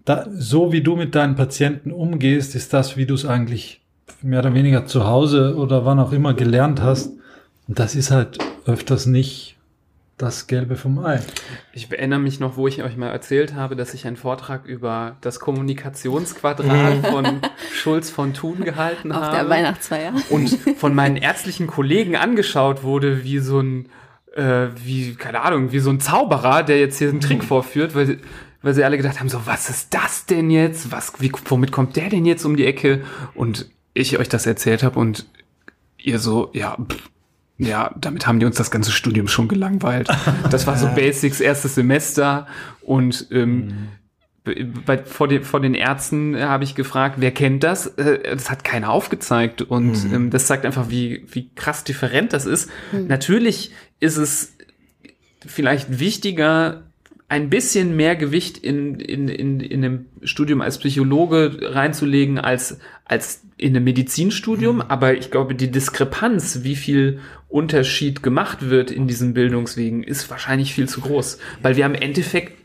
da, so wie du mit deinen Patienten umgehst, ist das, wie du es eigentlich mehr oder weniger zu Hause oder wann auch immer gelernt hast. Und das ist halt öfters nicht das Gelbe vom Ei. Ich erinnere mich noch, wo ich euch mal erzählt habe, dass ich einen Vortrag über das Kommunikationsquadrat von Schulz von Thun gehalten Auf habe. Auf der Weihnachtsfeier. Und von meinen ärztlichen Kollegen angeschaut wurde, wie so ein, äh, wie, keine Ahnung, wie so ein Zauberer, der jetzt hier einen Trick vorführt, weil, weil sie alle gedacht haben, so, was ist das denn jetzt? Was, wie, womit kommt der denn jetzt um die Ecke? Und ich euch das erzählt habe und ihr so, ja, pff, ja, damit haben die uns das ganze Studium schon gelangweilt. Das war so Basics, erstes Semester und ähm, mhm. bei, vor, den, vor den Ärzten habe ich gefragt, wer kennt das? Äh, das hat keiner aufgezeigt und mhm. ähm, das zeigt einfach, wie, wie krass different das ist. Mhm. Natürlich ist es vielleicht wichtiger, ein bisschen mehr Gewicht in, in, in, in einem Studium als Psychologe reinzulegen als, als in einem Medizinstudium. Mhm. Aber ich glaube, die Diskrepanz, wie viel Unterschied gemacht wird in diesen Bildungswegen, ist wahrscheinlich viel zu groß. Weil wir im Endeffekt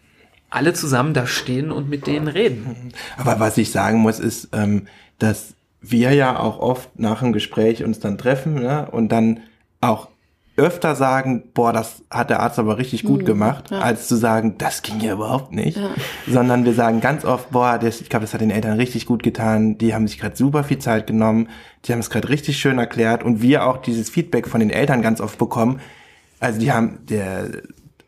alle zusammen da stehen und mit denen reden. Aber was ich sagen muss, ist, ähm, dass wir ja auch oft nach dem Gespräch uns dann treffen ne, und dann auch öfter sagen, boah, das hat der Arzt aber richtig gut mhm, gemacht, ja. als zu sagen, das ging ja überhaupt nicht. Ja. Sondern wir sagen ganz oft, boah, das, ich glaube, das hat den Eltern richtig gut getan, die haben sich gerade super viel Zeit genommen, die haben es gerade richtig schön erklärt und wir auch dieses Feedback von den Eltern ganz oft bekommen. Also die haben, der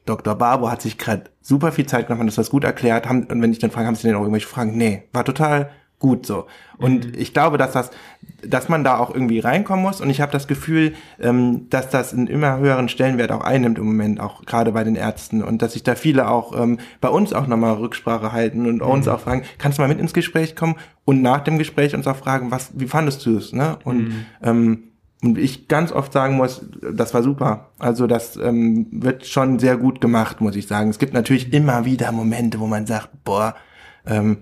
Dr. Barbo hat sich gerade super viel Zeit genommen, hat das gut erklärt, haben, und wenn ich dann frage, haben sie denn auch irgendwelche Fragen? Nee, war total gut so. Und mhm. ich glaube, dass das, dass man da auch irgendwie reinkommen muss. Und ich habe das Gefühl, ähm, dass das einen immer höheren Stellenwert auch einnimmt im Moment, auch gerade bei den Ärzten. Und dass sich da viele auch ähm, bei uns auch nochmal Rücksprache halten und mhm. uns auch fragen, kannst du mal mit ins Gespräch kommen? Und nach dem Gespräch uns auch fragen, was, wie fandest du es? Ne? Und mhm. ähm, und ich ganz oft sagen muss, das war super. Also das ähm, wird schon sehr gut gemacht, muss ich sagen. Es gibt natürlich immer wieder Momente, wo man sagt, boah, ähm,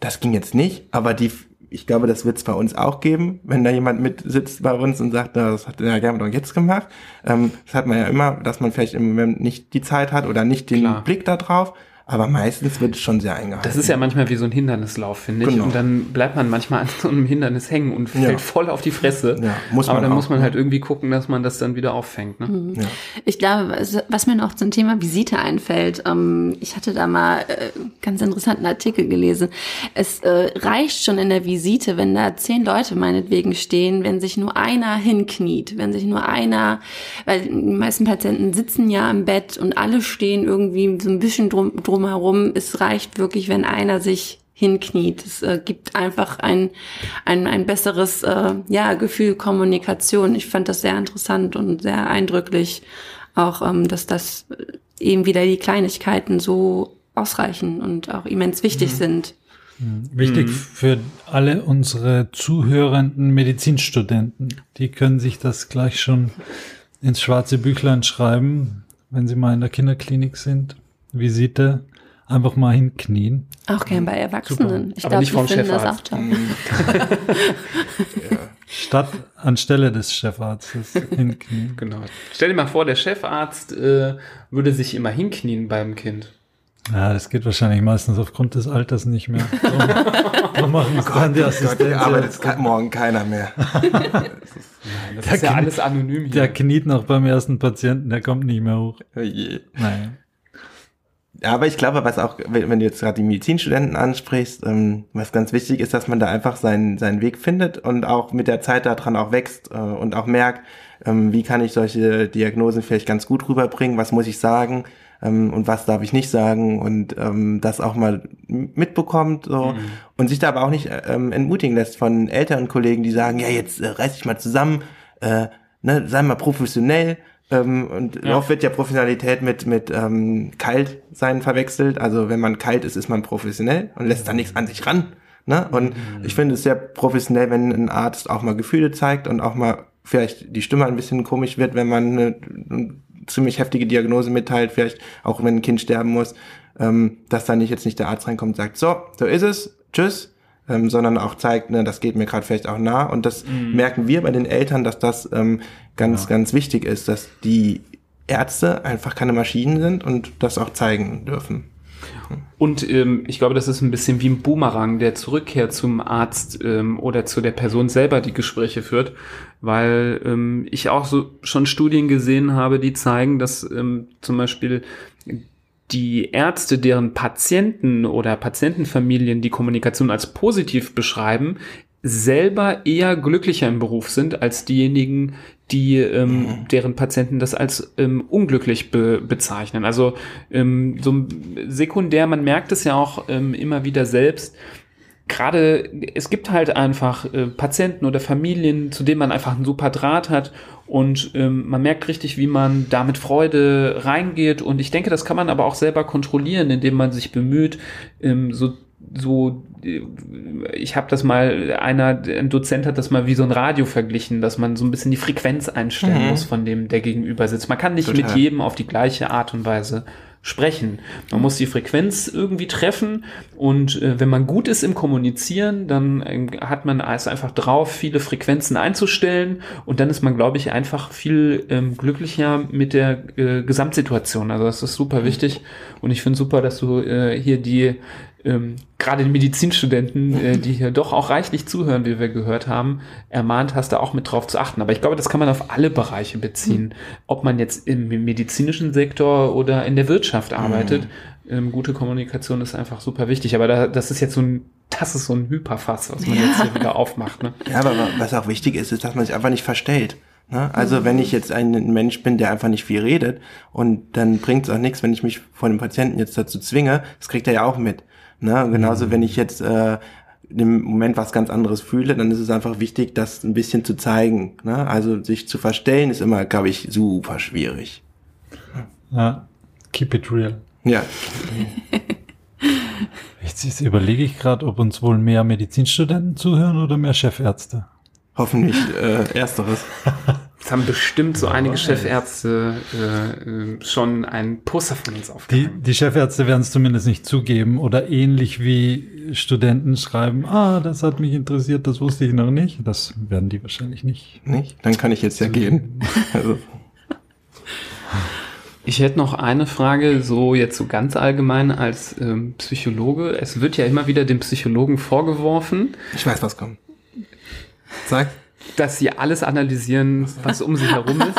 das ging jetzt nicht, aber die, ich glaube, das wird es bei uns auch geben, wenn da jemand mit sitzt bei uns und sagt, das hat der Gerber doch jetzt gemacht. Ähm, das hat man ja immer, dass man vielleicht im Moment nicht die Zeit hat oder nicht den Klar. Blick da drauf aber meistens wird es schon sehr eingehalten. Das ist ja manchmal wie so ein Hindernislauf, finde ich. Genau. Und dann bleibt man manchmal an so einem Hindernis hängen und fällt ja. voll auf die Fresse. Ja, muss man Aber dann auch, muss man halt irgendwie gucken, dass man das dann wieder auffängt. Ne? Mhm. Ja. Ich glaube, was mir noch zum Thema Visite einfällt, ähm, ich hatte da mal äh, ganz interessanten Artikel gelesen. Es äh, reicht schon in der Visite, wenn da zehn Leute meinetwegen stehen, wenn sich nur einer hinkniet, wenn sich nur einer, weil die meisten Patienten sitzen ja im Bett und alle stehen irgendwie so ein bisschen drum, drum drumherum. Es reicht wirklich, wenn einer sich hinkniet. Es äh, gibt einfach ein, ein, ein besseres äh, ja, Gefühl Kommunikation. Ich fand das sehr interessant und sehr eindrücklich, auch ähm, dass das eben wieder die Kleinigkeiten so ausreichen und auch immens wichtig mhm. sind. Mhm. Wichtig mhm. für alle unsere zuhörenden Medizinstudenten. Die können sich das gleich schon ins schwarze Büchlein schreiben, wenn sie mal in der Kinderklinik sind. Visite einfach mal hinknien. Auch gern bei Erwachsenen. Super. Ich glaube, die finden das auch toll. ja. Statt anstelle des Chefarztes hinknien. Genau. Stell dir mal vor, der Chefarzt äh, würde sich immer hinknien beim Kind. Ja, das geht wahrscheinlich meistens aufgrund des Alters nicht mehr. Warum machen es dann die Assistenten? Gott, arbeitet ja. morgen keiner mehr. das ist, das ist ja alles anonym hier. Der kniet noch beim ersten Patienten, der kommt nicht mehr hoch. Oh je. Naja. Aber ich glaube, was auch, wenn du jetzt gerade die Medizinstudenten ansprichst, ähm, was ganz wichtig ist, dass man da einfach seinen, seinen Weg findet und auch mit der Zeit daran auch wächst äh, und auch merkt, ähm, wie kann ich solche Diagnosen vielleicht ganz gut rüberbringen, was muss ich sagen ähm, und was darf ich nicht sagen und ähm, das auch mal mitbekommt so mhm. und sich da aber auch nicht ähm, entmutigen lässt von älteren Kollegen, die sagen, ja, jetzt äh, reiß dich mal zusammen, äh, ne, sei mal professionell, ähm, und ja. oft wird ja Professionalität mit, mit ähm, kalt sein verwechselt. Also wenn man kalt ist, ist man professionell und lässt da nichts an sich ran. Ne? Und mhm. ich finde es sehr professionell, wenn ein Arzt auch mal Gefühle zeigt und auch mal vielleicht die Stimme ein bisschen komisch wird, wenn man eine, eine ziemlich heftige Diagnose mitteilt, vielleicht auch wenn ein Kind sterben muss, ähm, dass da nicht jetzt nicht der Arzt reinkommt und sagt, so, so ist es, tschüss, ähm, sondern auch zeigt, ne, das geht mir gerade vielleicht auch nah. Und das mhm. merken wir bei den Eltern, dass das ähm, ganz, ja. ganz wichtig ist, dass die Ärzte einfach keine Maschinen sind und das auch zeigen dürfen. Und ähm, ich glaube, das ist ein bisschen wie ein Boomerang, der zurückkehrt zum Arzt ähm, oder zu der Person selber, die Gespräche führt, weil ähm, ich auch so schon Studien gesehen habe, die zeigen, dass ähm, zum Beispiel die Ärzte, deren Patienten oder Patientenfamilien die Kommunikation als positiv beschreiben, selber eher glücklicher im Beruf sind als diejenigen, die ähm, mhm. deren Patienten das als ähm, unglücklich be bezeichnen. Also ähm, so sekundär, man merkt es ja auch ähm, immer wieder selbst. Gerade es gibt halt einfach äh, Patienten oder Familien, zu denen man einfach einen super Draht hat und ähm, man merkt richtig, wie man da mit Freude reingeht. Und ich denke, das kann man aber auch selber kontrollieren, indem man sich bemüht, ähm, so so, ich habe das mal, einer, ein Dozent hat das mal wie so ein Radio verglichen, dass man so ein bisschen die Frequenz einstellen mhm. muss, von dem der gegenüber sitzt. Man kann nicht Total. mit jedem auf die gleiche Art und Weise sprechen. Man muss die Frequenz irgendwie treffen und äh, wenn man gut ist im Kommunizieren, dann äh, hat man es einfach drauf, viele Frequenzen einzustellen und dann ist man, glaube ich, einfach viel ähm, glücklicher mit der äh, Gesamtsituation. Also das ist super wichtig und ich finde super, dass du äh, hier die ähm, gerade die Medizinstudenten, äh, die hier doch auch reichlich zuhören, wie wir gehört haben, ermahnt hast, da auch mit drauf zu achten. Aber ich glaube, das kann man auf alle Bereiche beziehen. Mhm. Ob man jetzt im medizinischen Sektor oder in der Wirtschaft arbeitet. Mhm. Ähm, gute Kommunikation ist einfach super wichtig. Aber da, das ist jetzt so ein, das ist so ein Hyperfass, was man ja. jetzt hier wieder aufmacht. Ne? Ja, aber was auch wichtig ist, ist, dass man sich einfach nicht verstellt. Ne? Also mhm. wenn ich jetzt ein Mensch bin, der einfach nicht viel redet und dann bringt es auch nichts, wenn ich mich vor dem Patienten jetzt dazu zwinge, das kriegt er ja auch mit. Ne? Genauso, mhm. wenn ich jetzt äh, im Moment was ganz anderes fühle, dann ist es einfach wichtig, das ein bisschen zu zeigen. Ne? Also sich zu verstellen ist immer, glaube ich, super schwierig. Ja, keep it real. Ja. Jetzt, jetzt überlege ich gerade, ob uns wohl mehr Medizinstudenten zuhören oder mehr Chefärzte. Hoffentlich äh, ersteres. Es haben bestimmt so einige Chefärzte äh, äh, schon ein Poster von uns aufgehangen. Die, die Chefärzte werden es zumindest nicht zugeben oder ähnlich wie Studenten schreiben, ah, das hat mich interessiert, das wusste ich noch nicht. Das werden die wahrscheinlich nicht. Nicht? Dann kann ich jetzt ja gehen. Also. Ich hätte noch eine Frage, so jetzt so ganz allgemein als ähm, Psychologe. Es wird ja immer wieder dem Psychologen vorgeworfen. Ich weiß, was kommt. Sag dass sie alles analysieren, was um sie herum ist.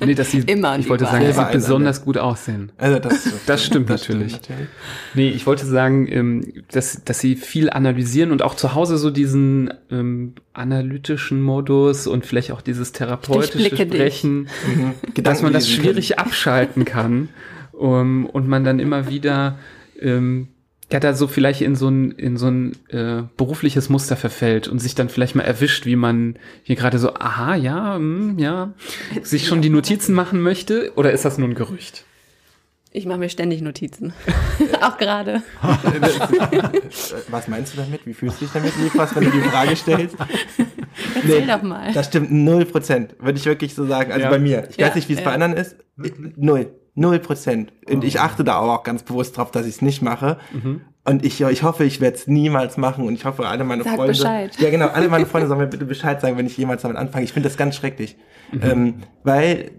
nee, dass sie, Immer ich wollte sagen, dass sie besonders gut aussehen. Also das, das stimmt das natürlich. Stimmt natürlich. Nee, ich wollte sagen, ähm, dass, dass sie viel analysieren und auch zu Hause so diesen ähm, analytischen Modus und vielleicht auch dieses therapeutische Sprechen, mhm. dass man das schwierig abschalten kann um, und man dann immer wieder ähm, der da so vielleicht in so ein, in so ein äh, berufliches Muster verfällt und sich dann vielleicht mal erwischt, wie man hier gerade so, aha, ja, mh, hm, ja, sich schon die Notizen machen möchte? Oder ist das nur ein Gerücht? Ich mache mir ständig Notizen. Auch gerade. Was meinst du damit? Wie fühlst du dich damit, Nifas, wenn du die Frage stellst? Erzähl nee, doch mal. Das stimmt null Prozent, würde ich wirklich so sagen. Also ja. bei mir. Ich ja, weiß nicht, wie es ja. bei anderen ist. Null. Null Prozent. Und ich achte da auch ganz bewusst drauf, dass ich es nicht mache. Mhm. Und ich, ich hoffe, ich werde es niemals machen. Und ich hoffe, alle meine Sag Freunde. Bescheid. Ja, genau, alle meine Freunde sollen mir bitte Bescheid sagen, wenn ich jemals damit anfange. Ich finde das ganz schrecklich. Mhm. Ähm, weil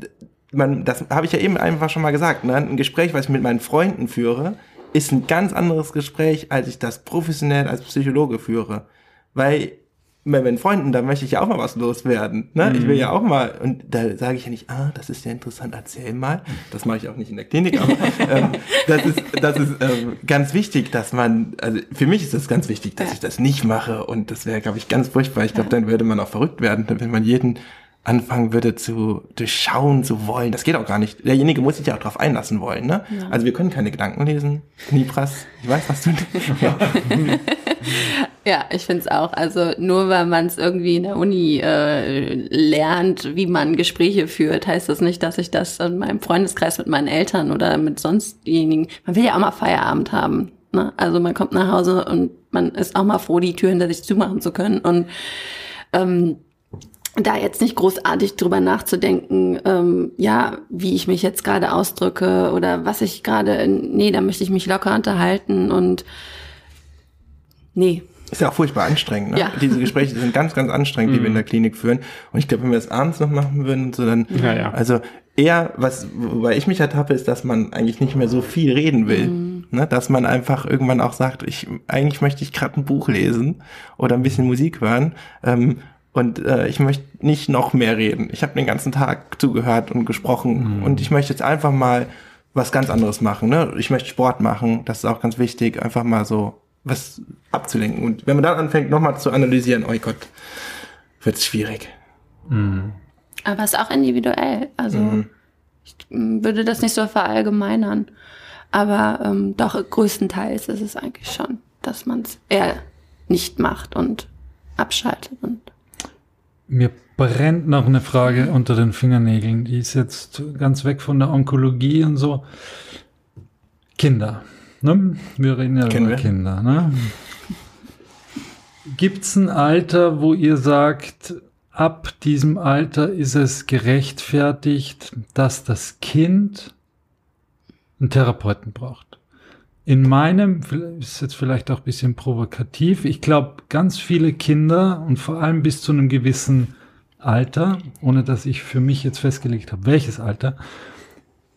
man, das habe ich ja eben einfach schon mal gesagt, ne? ein Gespräch, was ich mit meinen Freunden führe, ist ein ganz anderes Gespräch, als ich das professionell als Psychologe führe. Weil bei meinen Freunden, da möchte ich ja auch mal was loswerden. Ne? Mhm. Ich will ja auch mal, und da sage ich ja nicht, ah, das ist ja interessant, erzähl mal. Das mache ich auch nicht in der Klinik, aber ähm, das ist, das ist ähm, ganz wichtig, dass man, also für mich ist das ganz wichtig, dass ja. ich das nicht mache. Und das wäre, glaube ich, ganz furchtbar. Ich glaube, dann würde man auch verrückt werden, wenn man jeden anfangen würde zu durchschauen zu wollen. Das geht auch gar nicht. Derjenige muss sich ja auch darauf einlassen wollen. Ne? Ja. Also wir können keine Gedanken lesen. Nipras, ich weiß, was du... ja. ja, ich finde es auch. Also nur weil man es irgendwie in der Uni äh, lernt, wie man Gespräche führt, heißt das nicht, dass ich das in meinem Freundeskreis mit meinen Eltern oder mit sonst diejenigen... Man will ja auch mal Feierabend haben. Ne? Also man kommt nach Hause und man ist auch mal froh, die Tür hinter sich zumachen zu können. Und ähm, da jetzt nicht großartig drüber nachzudenken, ähm, ja, wie ich mich jetzt gerade ausdrücke oder was ich gerade, nee, da möchte ich mich locker unterhalten und nee, ist ja auch furchtbar anstrengend. Ne? Ja. Diese Gespräche sind ganz, ganz anstrengend, die wir in der Klinik führen. Und ich glaube, wenn wir das abends noch machen würden, und so dann, Ja, ja. also eher, was, wobei ich mich ertappe, ist, dass man eigentlich nicht mehr so viel reden will. Ne? Dass man einfach irgendwann auch sagt, ich, eigentlich möchte ich gerade ein Buch lesen oder ein bisschen Musik hören. Ähm, und äh, ich möchte nicht noch mehr reden. Ich habe den ganzen Tag zugehört und gesprochen und ich möchte jetzt einfach mal was ganz anderes machen. Ne? Ich möchte Sport machen, das ist auch ganz wichtig, einfach mal so was abzulenken. Und wenn man dann anfängt, nochmal zu analysieren, oh Gott, wird's schwierig. Aber es ist auch individuell. Also ich mm, würde das nicht so verallgemeinern. Aber ähm, doch größtenteils ist es eigentlich schon, dass man es eher nicht macht und abschaltet. Und Mir brennt noch eine Frage unter den Fingernägeln. Die ist jetzt ganz weg von der Onkologie und so. Kinder. Ne? Wir reden ja Kennen über wir. Kinder. Ne? Gibt es ein Alter, wo ihr sagt, ab diesem Alter ist es gerechtfertigt, dass das Kind einen Therapeuten braucht? In meinem, ist jetzt vielleicht auch ein bisschen provokativ, ich glaube, ganz viele Kinder und vor allem bis zu einem gewissen Alter, ohne dass ich für mich jetzt festgelegt habe, welches Alter,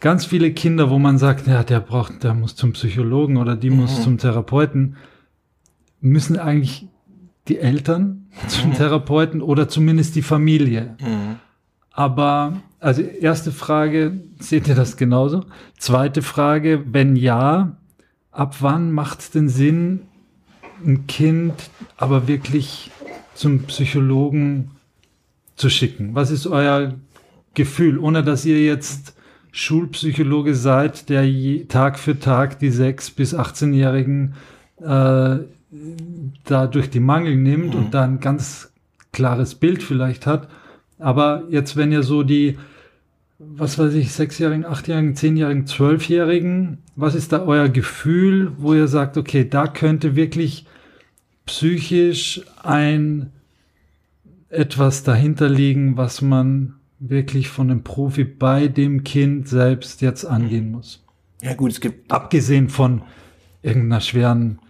ganz viele Kinder, wo man sagt, ja, der braucht, der muss zum Psychologen oder die muss zum Therapeuten, müssen eigentlich die Eltern zum Therapeuten oder zumindest die Familie. Aber, also erste Frage, seht ihr das genauso? Zweite Frage, wenn ja, ab wann macht es denn Sinn, ein Kind aber wirklich zum Psychologen zu schicken? Was ist euer Gefühl, ohne dass ihr jetzt Schulpsychologe seid, der je, Tag für Tag die 6- bis 18-Jährigen äh, da durch die Mangel nimmt und da ein ganz klares Bild vielleicht hat. Aber jetzt, wenn ihr so die, was weiß ich, Sechsjährigen, Achtjährigen, Zehnjährigen, Zwölfjährigen, was ist da euer Gefühl, wo ihr sagt, okay, da könnte wirklich psychisch ein etwas dahinter liegen, was man wirklich von einem Profi bei dem Kind selbst jetzt angehen muss? Ja gut, es gibt Abgesehen von irgendeiner schweren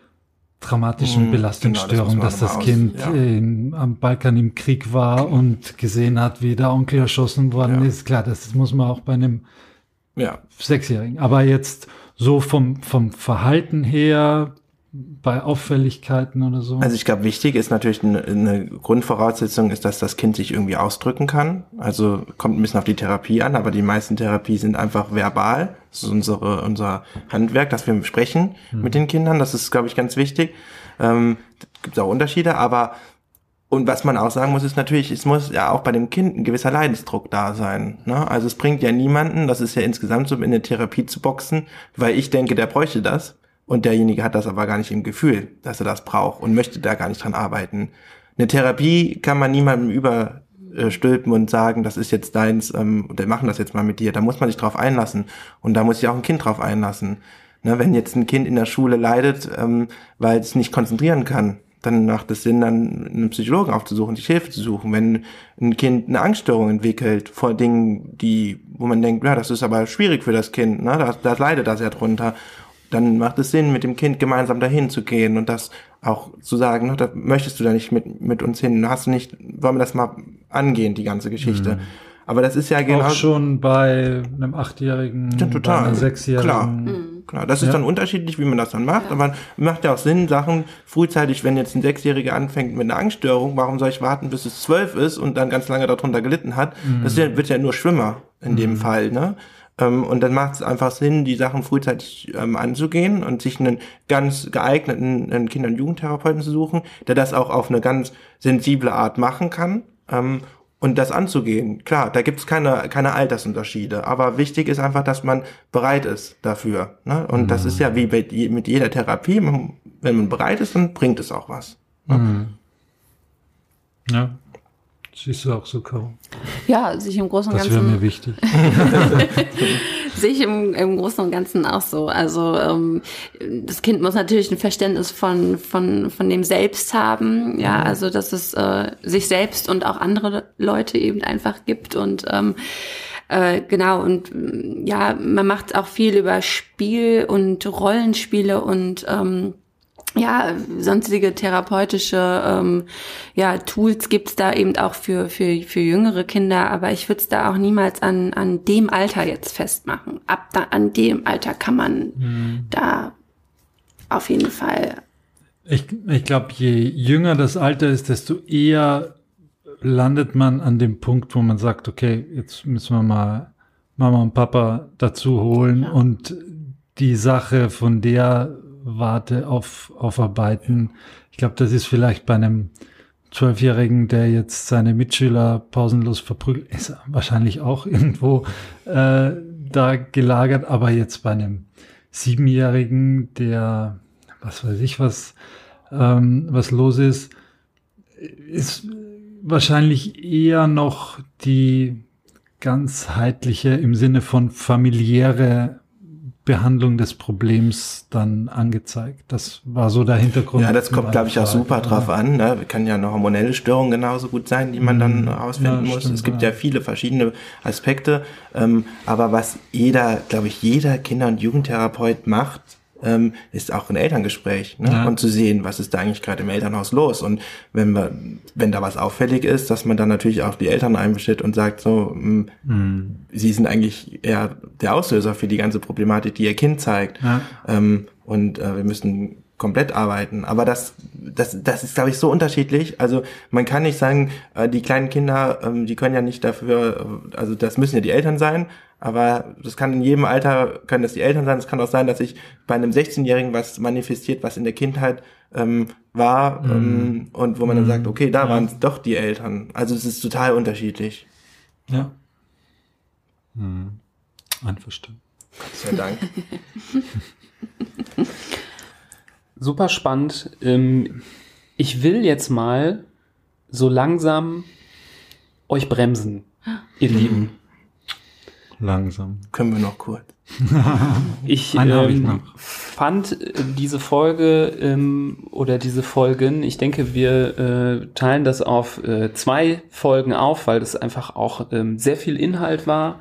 traumatischen Mhm, Belastungsstörung, genau, das dass das Kind ja. in, am Balkan im Krieg war und gesehen hat, wie der Onkel erschossen worden Ja. ist. Klar, das muss man auch bei einem ja, Sechsjährigen. Aber jetzt so vom, vom Verhalten her, bei Auffälligkeiten oder so. Also ich glaube, wichtig ist natürlich eine, eine Grundvoraussetzung ist, dass das Kind sich irgendwie ausdrücken kann. Also kommt ein bisschen auf die Therapie an, aber die meisten Therapie sind einfach verbal. Das ist unsere, unser Handwerk, dass wir sprechen mit den Kindern. Das ist, glaube ich, ganz wichtig. Ähm, gibt auch Unterschiede, aber und was man auch sagen muss, ist natürlich, es muss ja auch bei dem Kind ein gewisser Leidensdruck da sein. Ne? Also es bringt ja niemanden, das ist ja insgesamt so, in eine Therapie zu boxen, weil ich denke, der bräuchte das. Und derjenige hat das aber gar nicht im Gefühl, dass er das braucht und möchte da gar nicht dran arbeiten. Eine Therapie kann man niemandem überstülpen und sagen, das ist jetzt deins, ähm, wir machen das jetzt mal mit dir. Da muss man sich drauf einlassen. Und da muss sich auch ein Kind drauf einlassen. Ne, wenn jetzt ein Kind in der Schule leidet, ähm, weil es nicht konzentrieren kann, dann macht es Sinn, dann einen Psychologen aufzusuchen, sich Hilfe zu suchen. Wenn ein Kind eine Angststörung entwickelt vor Dingen, die, wo man denkt, ja, das ist aber schwierig für das Kind, ne, das, das leidet da sehr drunter, dann macht es Sinn, mit dem Kind gemeinsam dahin zu gehen und das auch zu sagen, ne, da möchtest du da nicht mit, mit uns hin, hast du nicht, wollen wir das mal angehen, die ganze Geschichte. Aber das ist ja genau. auch schon bei einem Achtjährigen, Ja, bei total. einer Sechsjährigen. Klar. Klar, das ist Ja. dann unterschiedlich, wie man das dann macht, aber macht ja auch Sinn, Sachen frühzeitig, wenn jetzt ein Sechsjähriger anfängt mit einer Angststörung, warum soll ich warten, bis es zwölf ist und dann ganz lange darunter gelitten hat? Das ist ja, wird ja nur schlimmer in dem Fall, ne? Ähm, und dann macht es einfach Sinn, die Sachen frühzeitig ähm, anzugehen und sich einen ganz geeigneten einen Kinder- und Jugendtherapeuten zu suchen, der das auch auf eine ganz sensible Art machen kann. Ähm, und das anzugehen. Klar, da gibt's keine, keine Altersunterschiede, aber wichtig ist einfach, dass man bereit ist dafür. Ne? Und das ist ja wie bei, mit jeder Therapie, man, wenn man bereit ist, dann bringt es auch was. Ja. Siehst du auch so, Caro. ja, sich im Großen und Das wäre Ganzen mir wichtig. sehe ich im, im Großen und Ganzen auch so. Also ähm, das Kind muss natürlich ein Verständnis von, von, von dem Selbst haben, ja, also dass es äh, sich selbst und auch andere Leute eben einfach gibt und ähm, äh, genau, und ja, man macht auch viel über Spiel und Rollenspiele und ähm, ja, sonstige therapeutische ähm, ja, Tools gibt's da eben auch für, für, für jüngere Kinder, aber ich würde es da auch niemals an, an dem Alter jetzt festmachen. Ab da, an dem Alter kann man mhm. da auf jeden Fall. Ich, ich glaube, je jünger das Alter ist, desto eher landet man an dem Punkt, wo man sagt, okay, jetzt müssen wir mal Mama und Papa dazu holen ja. und die Sache von der Warte auf, aufarbeiten. Ich glaube, das ist vielleicht bei einem Zwölfjährigen, der jetzt seine Mitschüler pausenlos verprügelt, ist wahrscheinlich auch irgendwo äh, da gelagert, aber jetzt bei einem Siebenjährigen, der, was weiß ich, was, ähm, was los ist, ist wahrscheinlich eher noch die ganzheitliche im Sinne von familiäre Behandlung des Problems dann angezeigt. Das war so der Hintergrund. Ja, das kommt, glaube ich, auch super drauf an. Ne? Kann ja eine hormonelle Störung genauso gut sein, die man dann herausfinden mhm. ja, muss. Stimmt, es gibt ja. ja. viele verschiedene Aspekte. Ähm, aber was jeder, glaube ich, jeder Kinder- und Jugendtherapeut macht, ähm, ist auch ein Elterngespräch ne? Ja. und zu sehen, was ist da eigentlich gerade im Elternhaus los und wenn man, wenn da was auffällig ist, dass man dann natürlich auch die Eltern einbestellt und sagt so, mh, mm, mhm. sie sind eigentlich eher der Auslöser für die ganze Problematik, die ihr Kind zeigt ja. ähm, und äh, wir müssen komplett arbeiten. Aber das, das, das ist, glaube ich, so unterschiedlich. Also man kann nicht sagen, äh, die kleinen Kinder, ähm, die können ja nicht dafür, äh, also das müssen ja die Eltern sein, aber das kann in jedem Alter, können das die Eltern sein, es kann auch sein, dass sich bei einem 16-Jährigen was manifestiert, was in der Kindheit ähm, war mm. ähm, und wo man mm. dann sagt, okay, da ja. waren es doch die Eltern. Also es ist total unterschiedlich. Ja. Hm. Einverstanden. Vielen Dank. Super spannend. Ähm, ich will jetzt mal so langsam euch bremsen, ihr Lieben. Langsam. Können wir noch kurz. ich, ähm, ich fand äh, diese Folge ähm, oder diese Folgen, ich denke, wir äh, teilen das auf äh, zwei Folgen auf, weil das einfach auch ähm, sehr viel Inhalt war,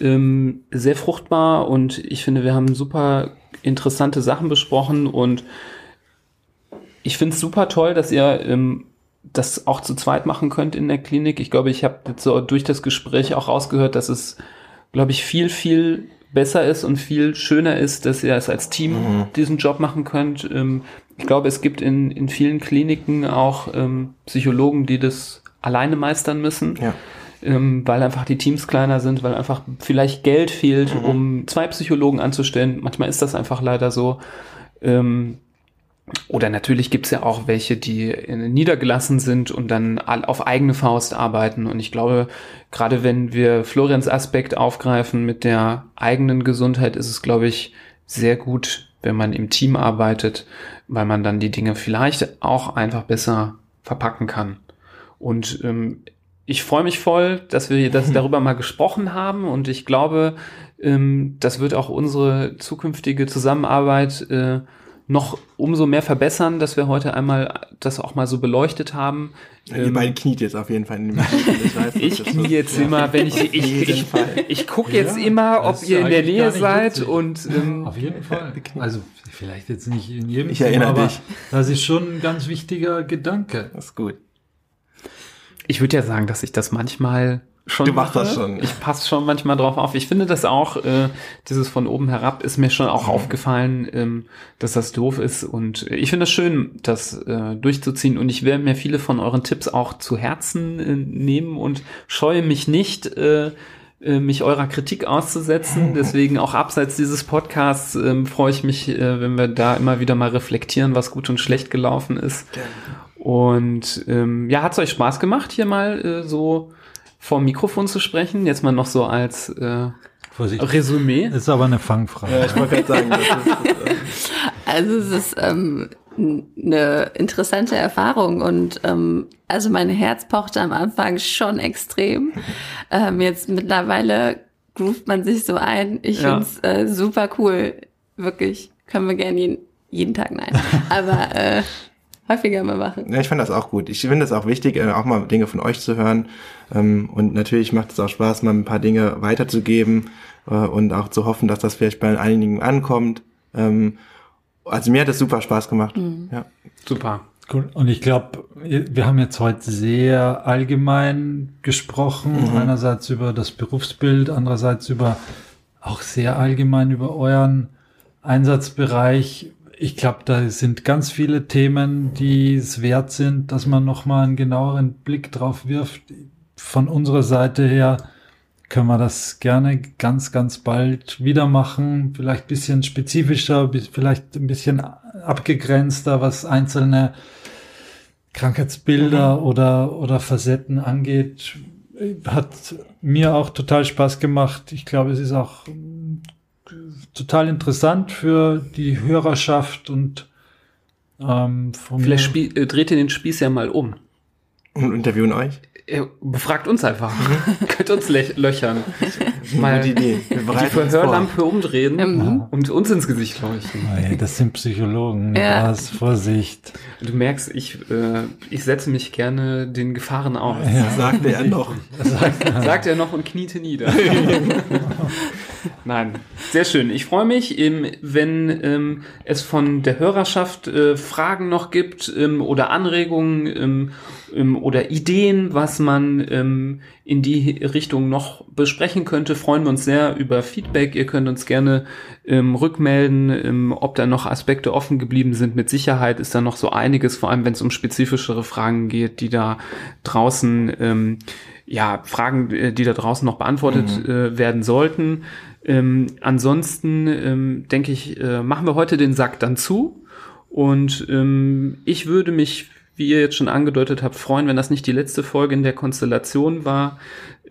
ähm, sehr fruchtbar und ich finde, wir haben super interessante Sachen besprochen und ich finde es super toll, dass ihr ähm, das auch zu zweit machen könnt in der Klinik. Ich glaube, ich habe so durch das Gespräch auch rausgehört, dass es glaube ich, viel, viel besser ist und viel schöner ist, dass ihr es als Team mhm. diesen Job machen könnt. Ähm, ich glaube, es gibt in, in vielen Kliniken auch ähm, Psychologen, die das alleine meistern müssen. Ja. Ähm, weil einfach die Teams kleiner sind, weil einfach vielleicht Geld fehlt, mhm. um zwei Psychologen anzustellen. Manchmal ist das einfach leider so. Ähm, oder natürlich gibt's ja auch welche, die niedergelassen sind und dann auf eigene Faust arbeiten. Und ich glaube, gerade wenn wir Florians Aspekt aufgreifen mit der eigenen Gesundheit, ist es, glaube ich, sehr gut, wenn man im Team arbeitet, weil man dann die Dinge vielleicht auch einfach besser verpacken kann. Und ähm, ich freue mich voll, dass wir das darüber mal gesprochen haben und ich glaube, ähm, das wird auch unsere zukünftige Zusammenarbeit äh, noch umso mehr verbessern, dass wir heute einmal das auch mal so beleuchtet haben. Ja, ihr ähm, beide kniet jetzt auf jeden Fall. In ich knie jetzt ja, immer, wenn ich, ich, ich, ich gucke jetzt ja, immer, ob ihr in der Nähe seid witzig. und ähm, auf jeden Fall. Also vielleicht jetzt nicht in jedem ich Film, erinnere aber dich. das ist schon ein ganz wichtiger Gedanke. Das ist gut. Ich würde ja sagen, dass ich das manchmal schon du machst mache. das schon. Ich passe schon manchmal drauf auf. Ich finde das auch, äh, dieses von oben herab ist mir schon auch mhm. aufgefallen, ähm, dass das doof ist. Und ich finde es schön, das äh, durchzuziehen. Und ich werde mir viele von euren Tipps auch zu Herzen äh, nehmen und scheue mich nicht, äh, äh mich eurer Kritik auszusetzen. Deswegen auch abseits dieses Podcasts äh, freue ich mich, äh, wenn wir da immer wieder mal reflektieren, was gut und schlecht gelaufen ist. Und ähm, ja, hat es euch Spaß gemacht, hier mal äh, so vor Mikrofon zu sprechen. Jetzt mal noch so als äh, Resümee. Ist aber eine Fangfrage. Ja, ich wollte gerade sagen. Ist, äh also es ist ähm, eine interessante Erfahrung und ähm, also mein Herz pochte am Anfang schon extrem. Ähm, jetzt mittlerweile groovt man sich so ein. Ich ja. finde es äh, super cool. Wirklich. Können wir gerne jeden, jeden Tag, nein. Aber äh, häufiger mal machen. Ja, ich fand das auch gut. Ich finde es auch wichtig, äh, auch mal Dinge von euch zu hören. Ähm, und natürlich macht es auch Spaß, mal ein paar Dinge weiterzugeben äh, und auch zu hoffen, dass das vielleicht bei einigen ankommt. Ähm, also mir hat es super Spaß gemacht. Ja. Super. Cool. Und ich glaube, wir haben jetzt heute sehr allgemein gesprochen. Einerseits über das Berufsbild, andererseits über auch sehr allgemein über euren Einsatzbereich. Ich glaube, da sind ganz viele Themen, die es wert sind, dass man nochmal einen genaueren Blick drauf wirft. Von unserer Seite her können wir das gerne ganz, ganz bald wieder machen. Vielleicht bisschen spezifischer, vielleicht ein bisschen abgegrenzter, was einzelne Krankheitsbilder oder, oder Facetten angeht. Hat mir auch total Spaß gemacht. Ich glaube, es ist auch total interessant für die Hörerschaft und ähm, von Vielleicht spie- äh, dreht ihr den Spieß ja mal um. Und interviewen euch. Äh, Befragt uns einfach. Könnt uns löchern. Mal Gute Idee. Wir die. Verhörlampe umdrehen Mhm. und uns ins Gesicht leuchten. Ey, das sind Psychologen. Ja. Was, Vorsicht. Du merkst, ich, äh, ich setze mich gerne den Gefahren aus. Sagte er noch. Sagt er noch und kniete nieder. Nein, sehr schön. Ich freue mich, ähm, wenn ähm, es von der Hörerschaft äh, Fragen noch gibt ähm, oder Anregungen ähm, ähm, oder Ideen, was man ähm, in die Richtung noch besprechen könnte. Freuen wir uns sehr über Feedback. Ihr könnt uns gerne rückmelden, ob da noch Aspekte offen geblieben sind. Mit Sicherheit ist da noch so einiges, vor allem wenn es um spezifischere Fragen geht, die da draußen ja, Fragen, äh, die da draußen noch beantwortet äh, werden sollten. Ähm, ansonsten ähm, denke ich, äh, machen wir heute den Sack dann zu. Und ähm, ich würde mich, wie ihr jetzt schon angedeutet habt, freuen, wenn das nicht die letzte Folge in der Konstellation war.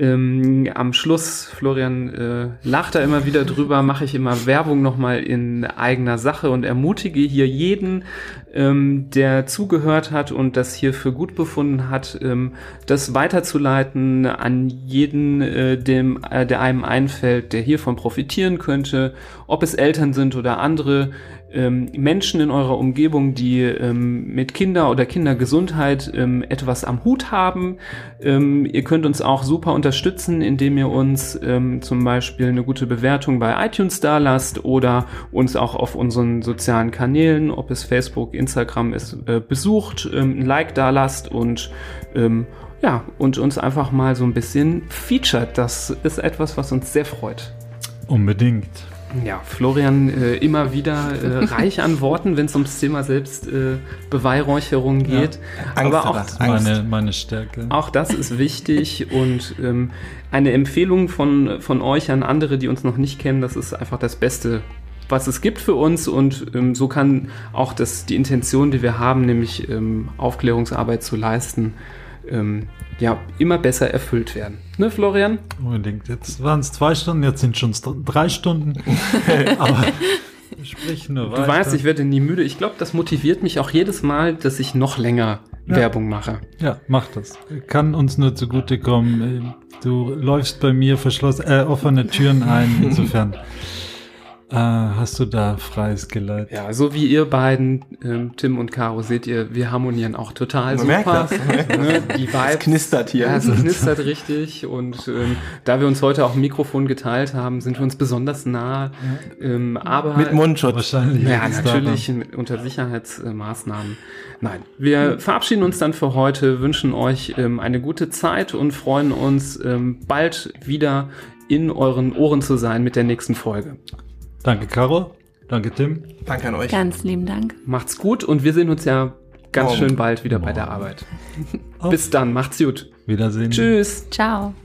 Ähm, am Schluss, Florian äh, lacht da immer wieder drüber, mache ich immer Werbung nochmal in eigener Sache und ermutige hier jeden, ähm, der zugehört hat und das hier für gut befunden hat, ähm, das weiterzuleiten an jeden, äh, dem, äh, der einem einfällt, der hiervon profitieren könnte, ob es Eltern sind oder andere ähm, Menschen in eurer Umgebung, die ähm, mit Kinder oder Kindergesundheit ähm, etwas am Hut haben. Ähm, ihr könnt uns auch super unterstützen, indem ihr uns ähm, zum Beispiel eine gute Bewertung bei iTunes da lasst oder uns auch auf unseren sozialen Kanälen, ob es Facebook, Instagram ist, äh, besucht, ähm, ein Like da lasst und ähm, ja, und uns einfach mal so ein bisschen featured. Das ist etwas, was uns sehr freut. Unbedingt. Ja, Florian äh, immer wieder äh, reich an Worten, wenn es ums Thema Selbstbeweihräucherung Ja. geht. Angst Aber auch. Angst. Meine, meine Stärke. auch das ist wichtig und ähm, eine Empfehlung von, von euch an andere, die uns noch nicht kennen, das ist einfach das Beste, was es gibt für uns und ähm, so kann auch das, die Intention, die wir haben, nämlich ähm, Aufklärungsarbeit zu leisten, ähm, ja, immer besser erfüllt werden. Ne, Florian? Unbedingt. Jetzt waren es zwei Stunden, jetzt sind schon drei Stunden. Aber sprich nur Du weißt, ich werde nie müde. Ich glaube, das motiviert mich auch jedes Mal, dass ich noch länger Ja. Werbung mache. Ja, mach das. Kann uns nur zugutekommen. Du läufst bei mir verschlossen, äh, offene Türen ein. Insofern äh, hast du da freies Geleit. Ja, so wie ihr beiden, ähm, Tim und Caro, seht ihr, wir harmonieren auch total Man super. merkt das. Ne, die Vibes. Es knistert hier. Ja, es knistert richtig und ähm, da wir uns heute auch ein Mikrofon geteilt haben, sind wir uns besonders nah. Ähm, aber Mit Mundschutz. Wahrscheinlich. ja, natürlich unter Sicherheitsmaßnahmen. Nein, wir verabschieden uns dann für heute, wünschen euch ähm, eine gute Zeit und freuen uns ähm, bald wieder in euren Ohren zu sein mit der nächsten Folge. Danke, Caro. Danke, Tim. Danke an euch. Ganz lieben Dank. Macht's gut und wir sehen uns ja ganz Morgen. schön bald wieder bei der Morgen. Arbeit. Bis dann, macht's gut. Wiedersehen. Tschüss. Ciao.